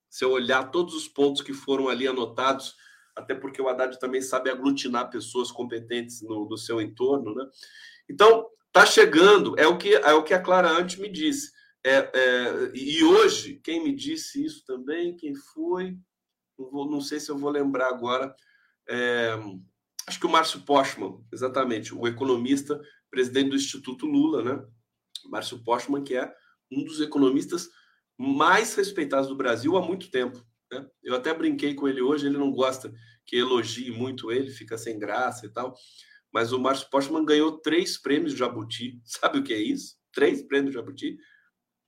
Se eu olhar todos os pontos que foram ali anotados, até porque o Haddad também sabe aglutinar pessoas competentes no, seu entorno, né? Então, tá chegando, é o que é o que a Clara antes me disse. É, é, e hoje, quem me disse isso também, quem foi, não, vou, não sei se eu vou lembrar agora, é, Acho que o Márcio Postman, exatamente, o economista, presidente do Instituto Lula, né? Márcio Postman, que é um dos economistas mais respeitados do Brasil há muito tempo. Né? Eu até brinquei com ele hoje, ele não gosta que elogie muito ele, fica sem graça e tal. Mas o Márcio Postman ganhou três prêmios Jabuti. Sabe o que é isso? Três prêmios Jabuti,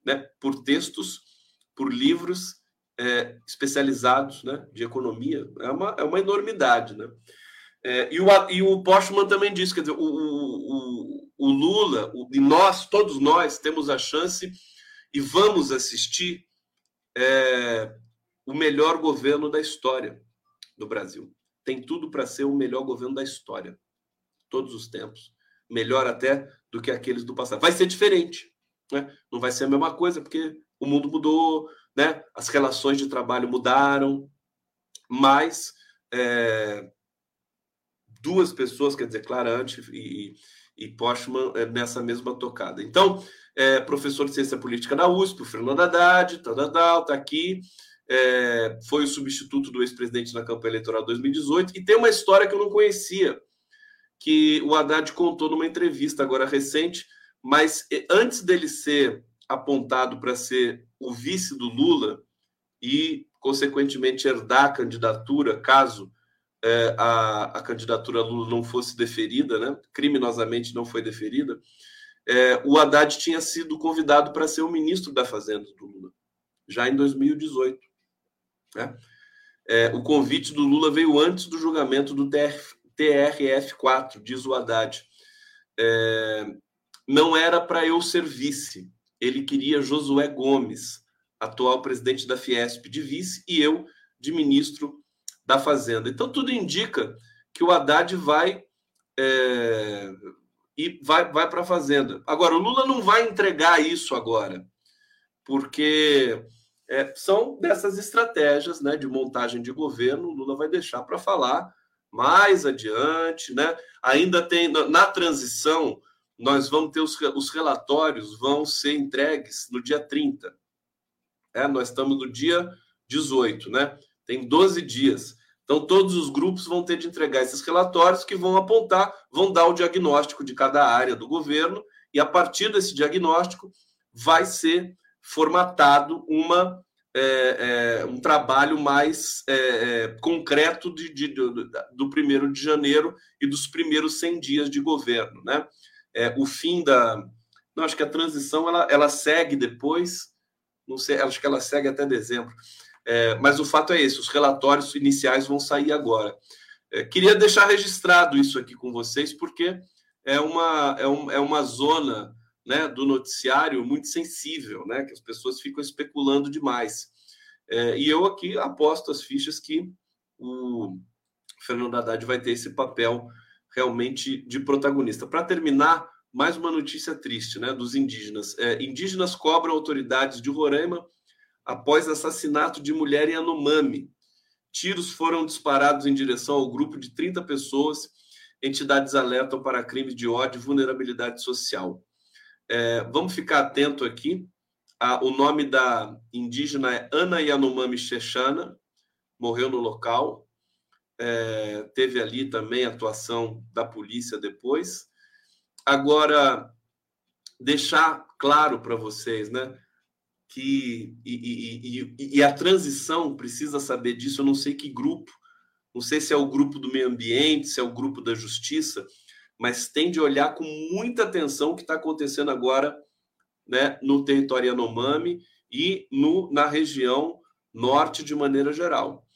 né? Por textos, por livros é, especializados, né? De economia. É uma, é uma enormidade, né? É, e, o, e o Postman também disse, quer dizer, o, o, o Lula, o, e nós, todos nós, temos a chance e vamos assistir é, o melhor governo da história do Brasil. Tem tudo para ser o melhor governo da história, todos os tempos. Melhor até do que aqueles do passado. Vai ser diferente, né? não vai ser a mesma coisa, porque o mundo mudou, né? as relações de trabalho mudaram, mas é, duas pessoas, quer dizer, Clarante e, e Postman é, nessa mesma tocada. Então, é, professor de Ciência Política na USP, o Fernando Haddad, está tá aqui, é, foi o substituto do ex-presidente na campanha eleitoral 2018, e tem uma história que eu não conhecia, que o Haddad contou numa entrevista agora recente, mas antes dele ser apontado para ser o vice do Lula e, consequentemente, herdar a candidatura, caso é, a, a candidatura Lula não fosse deferida, né? criminosamente não foi deferida, é, o Haddad tinha sido convidado para ser o ministro da Fazenda do Lula, já em 2018. Né? É, o convite do Lula veio antes do julgamento do TRF4, diz o Haddad. É, não era para eu ser vice, ele queria Josué Gomes, atual presidente da Fiesp, de vice, e eu de ministro da Fazenda. Então, tudo indica que o Haddad vai é, e vai, vai para a Fazenda. Agora, o Lula não vai entregar isso agora, porque é, são dessas estratégias né, de montagem de governo, Lula vai deixar para falar mais adiante. Né? Ainda tem, na transição, nós vamos ter os, os relatórios, vão ser entregues no dia 30. É, nós estamos no dia 18, né? Tem 12 dias. Então, todos os grupos vão ter de entregar esses relatórios que vão apontar, vão dar o diagnóstico de cada área do governo, e a partir desse diagnóstico vai ser formatado uma é, é, um trabalho mais é, é concreto de, de, do, do primeiro de janeiro e dos primeiros 100 dias de governo. Né? É, o fim da. Não, acho que a transição ela, ela segue depois, não sei, acho que ela segue até dezembro. É, mas o fato é esse: os relatórios iniciais vão sair agora. queria deixar registrado isso aqui com vocês, porque é uma, é, um, é uma zona né, do noticiário muito sensível, né, que as pessoas ficam especulando demais. É, e eu aqui aposto as fichas que o Fernando Haddad vai ter esse papel realmente de protagonista. Para terminar, mais uma notícia triste né, dos indígenas. É, indígenas cobram autoridades de Roraima após assassinato de mulher em Anomami. Tiros foram disparados em direção ao grupo de 30 pessoas. Entidades alertam para crimes de ódio e vulnerabilidade social. É, vamos ficar atento aqui. O nome da indígena é Ana Yanomami Xexana, morreu no local. É, teve ali também atuação da polícia depois. Agora, deixar claro para vocês, né? Que e, e, e, e, a transição precisa saber disso. Eu não sei que grupo, não sei se é o grupo do meio ambiente, se é o grupo da justiça, mas tem de olhar com muita atenção o que está acontecendo agora né, no território Yanomami e no, na região norte de maneira geral.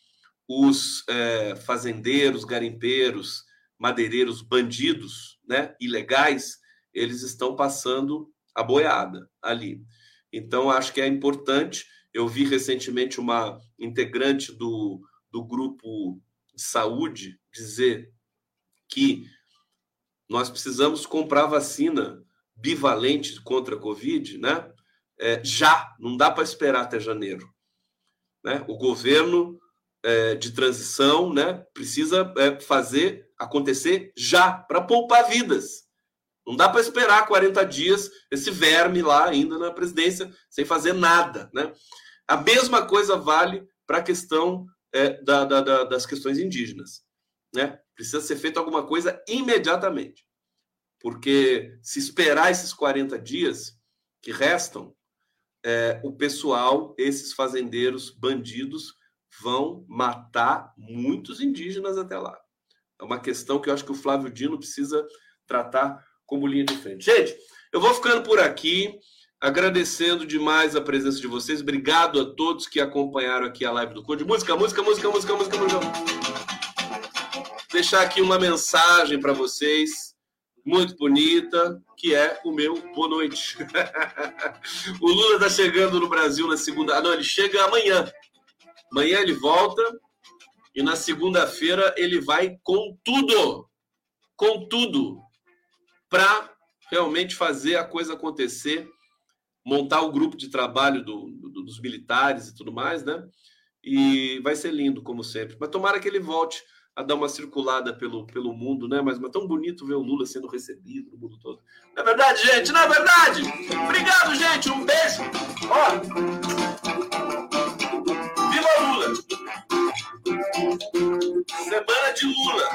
Os é, fazendeiros, garimpeiros, madeireiros, bandidos né, ilegais, eles estão passando a boiada ali. Então, acho que é importante. Eu vi recentemente uma integrante do, do grupo de saúde dizer que nós precisamos comprar vacina bivalente contra a Covid, né? É, já, não dá para esperar até janeiro. Né? O governo é, de transição né, precisa é, fazer acontecer já, para poupar vidas. Não dá para esperar 40 dias esse verme lá ainda na presidência sem fazer nada. Né? A mesma coisa vale para a questão é, da, da, da, das questões indígenas. Né? Precisa ser feito alguma coisa imediatamente. Porque se esperar esses 40 dias que restam, é, o pessoal, esses fazendeiros bandidos, vão matar muitos indígenas até lá. É uma questão que eu acho que o Flávio Dino precisa tratar como linha de frente. Gente, eu vou ficando por aqui, agradecendo demais a presença de vocês. Obrigado a todos que acompanharam aqui a live do Conde. Música, música, música, música, música, música deixar aqui uma mensagem para vocês, muito bonita, que é o meu boa noite. o Lula está chegando no Brasil na segunda. Ah, não, ele chega amanhã. Amanhã ele volta e na segunda-feira ele vai com tudo, com tudo, para realmente fazer a coisa acontecer, montar o grupo de trabalho do, do, dos militares e tudo mais, né? E vai ser lindo, como sempre. Mas tomara que ele volte a dar uma circulada pelo, pelo mundo, né? Mas, mas tão bonito ver o Lula sendo recebido no mundo todo. Não é verdade, gente? Não é verdade? Obrigado, gente. Um beijo. Ó. Viva Lula! Semana de Lula.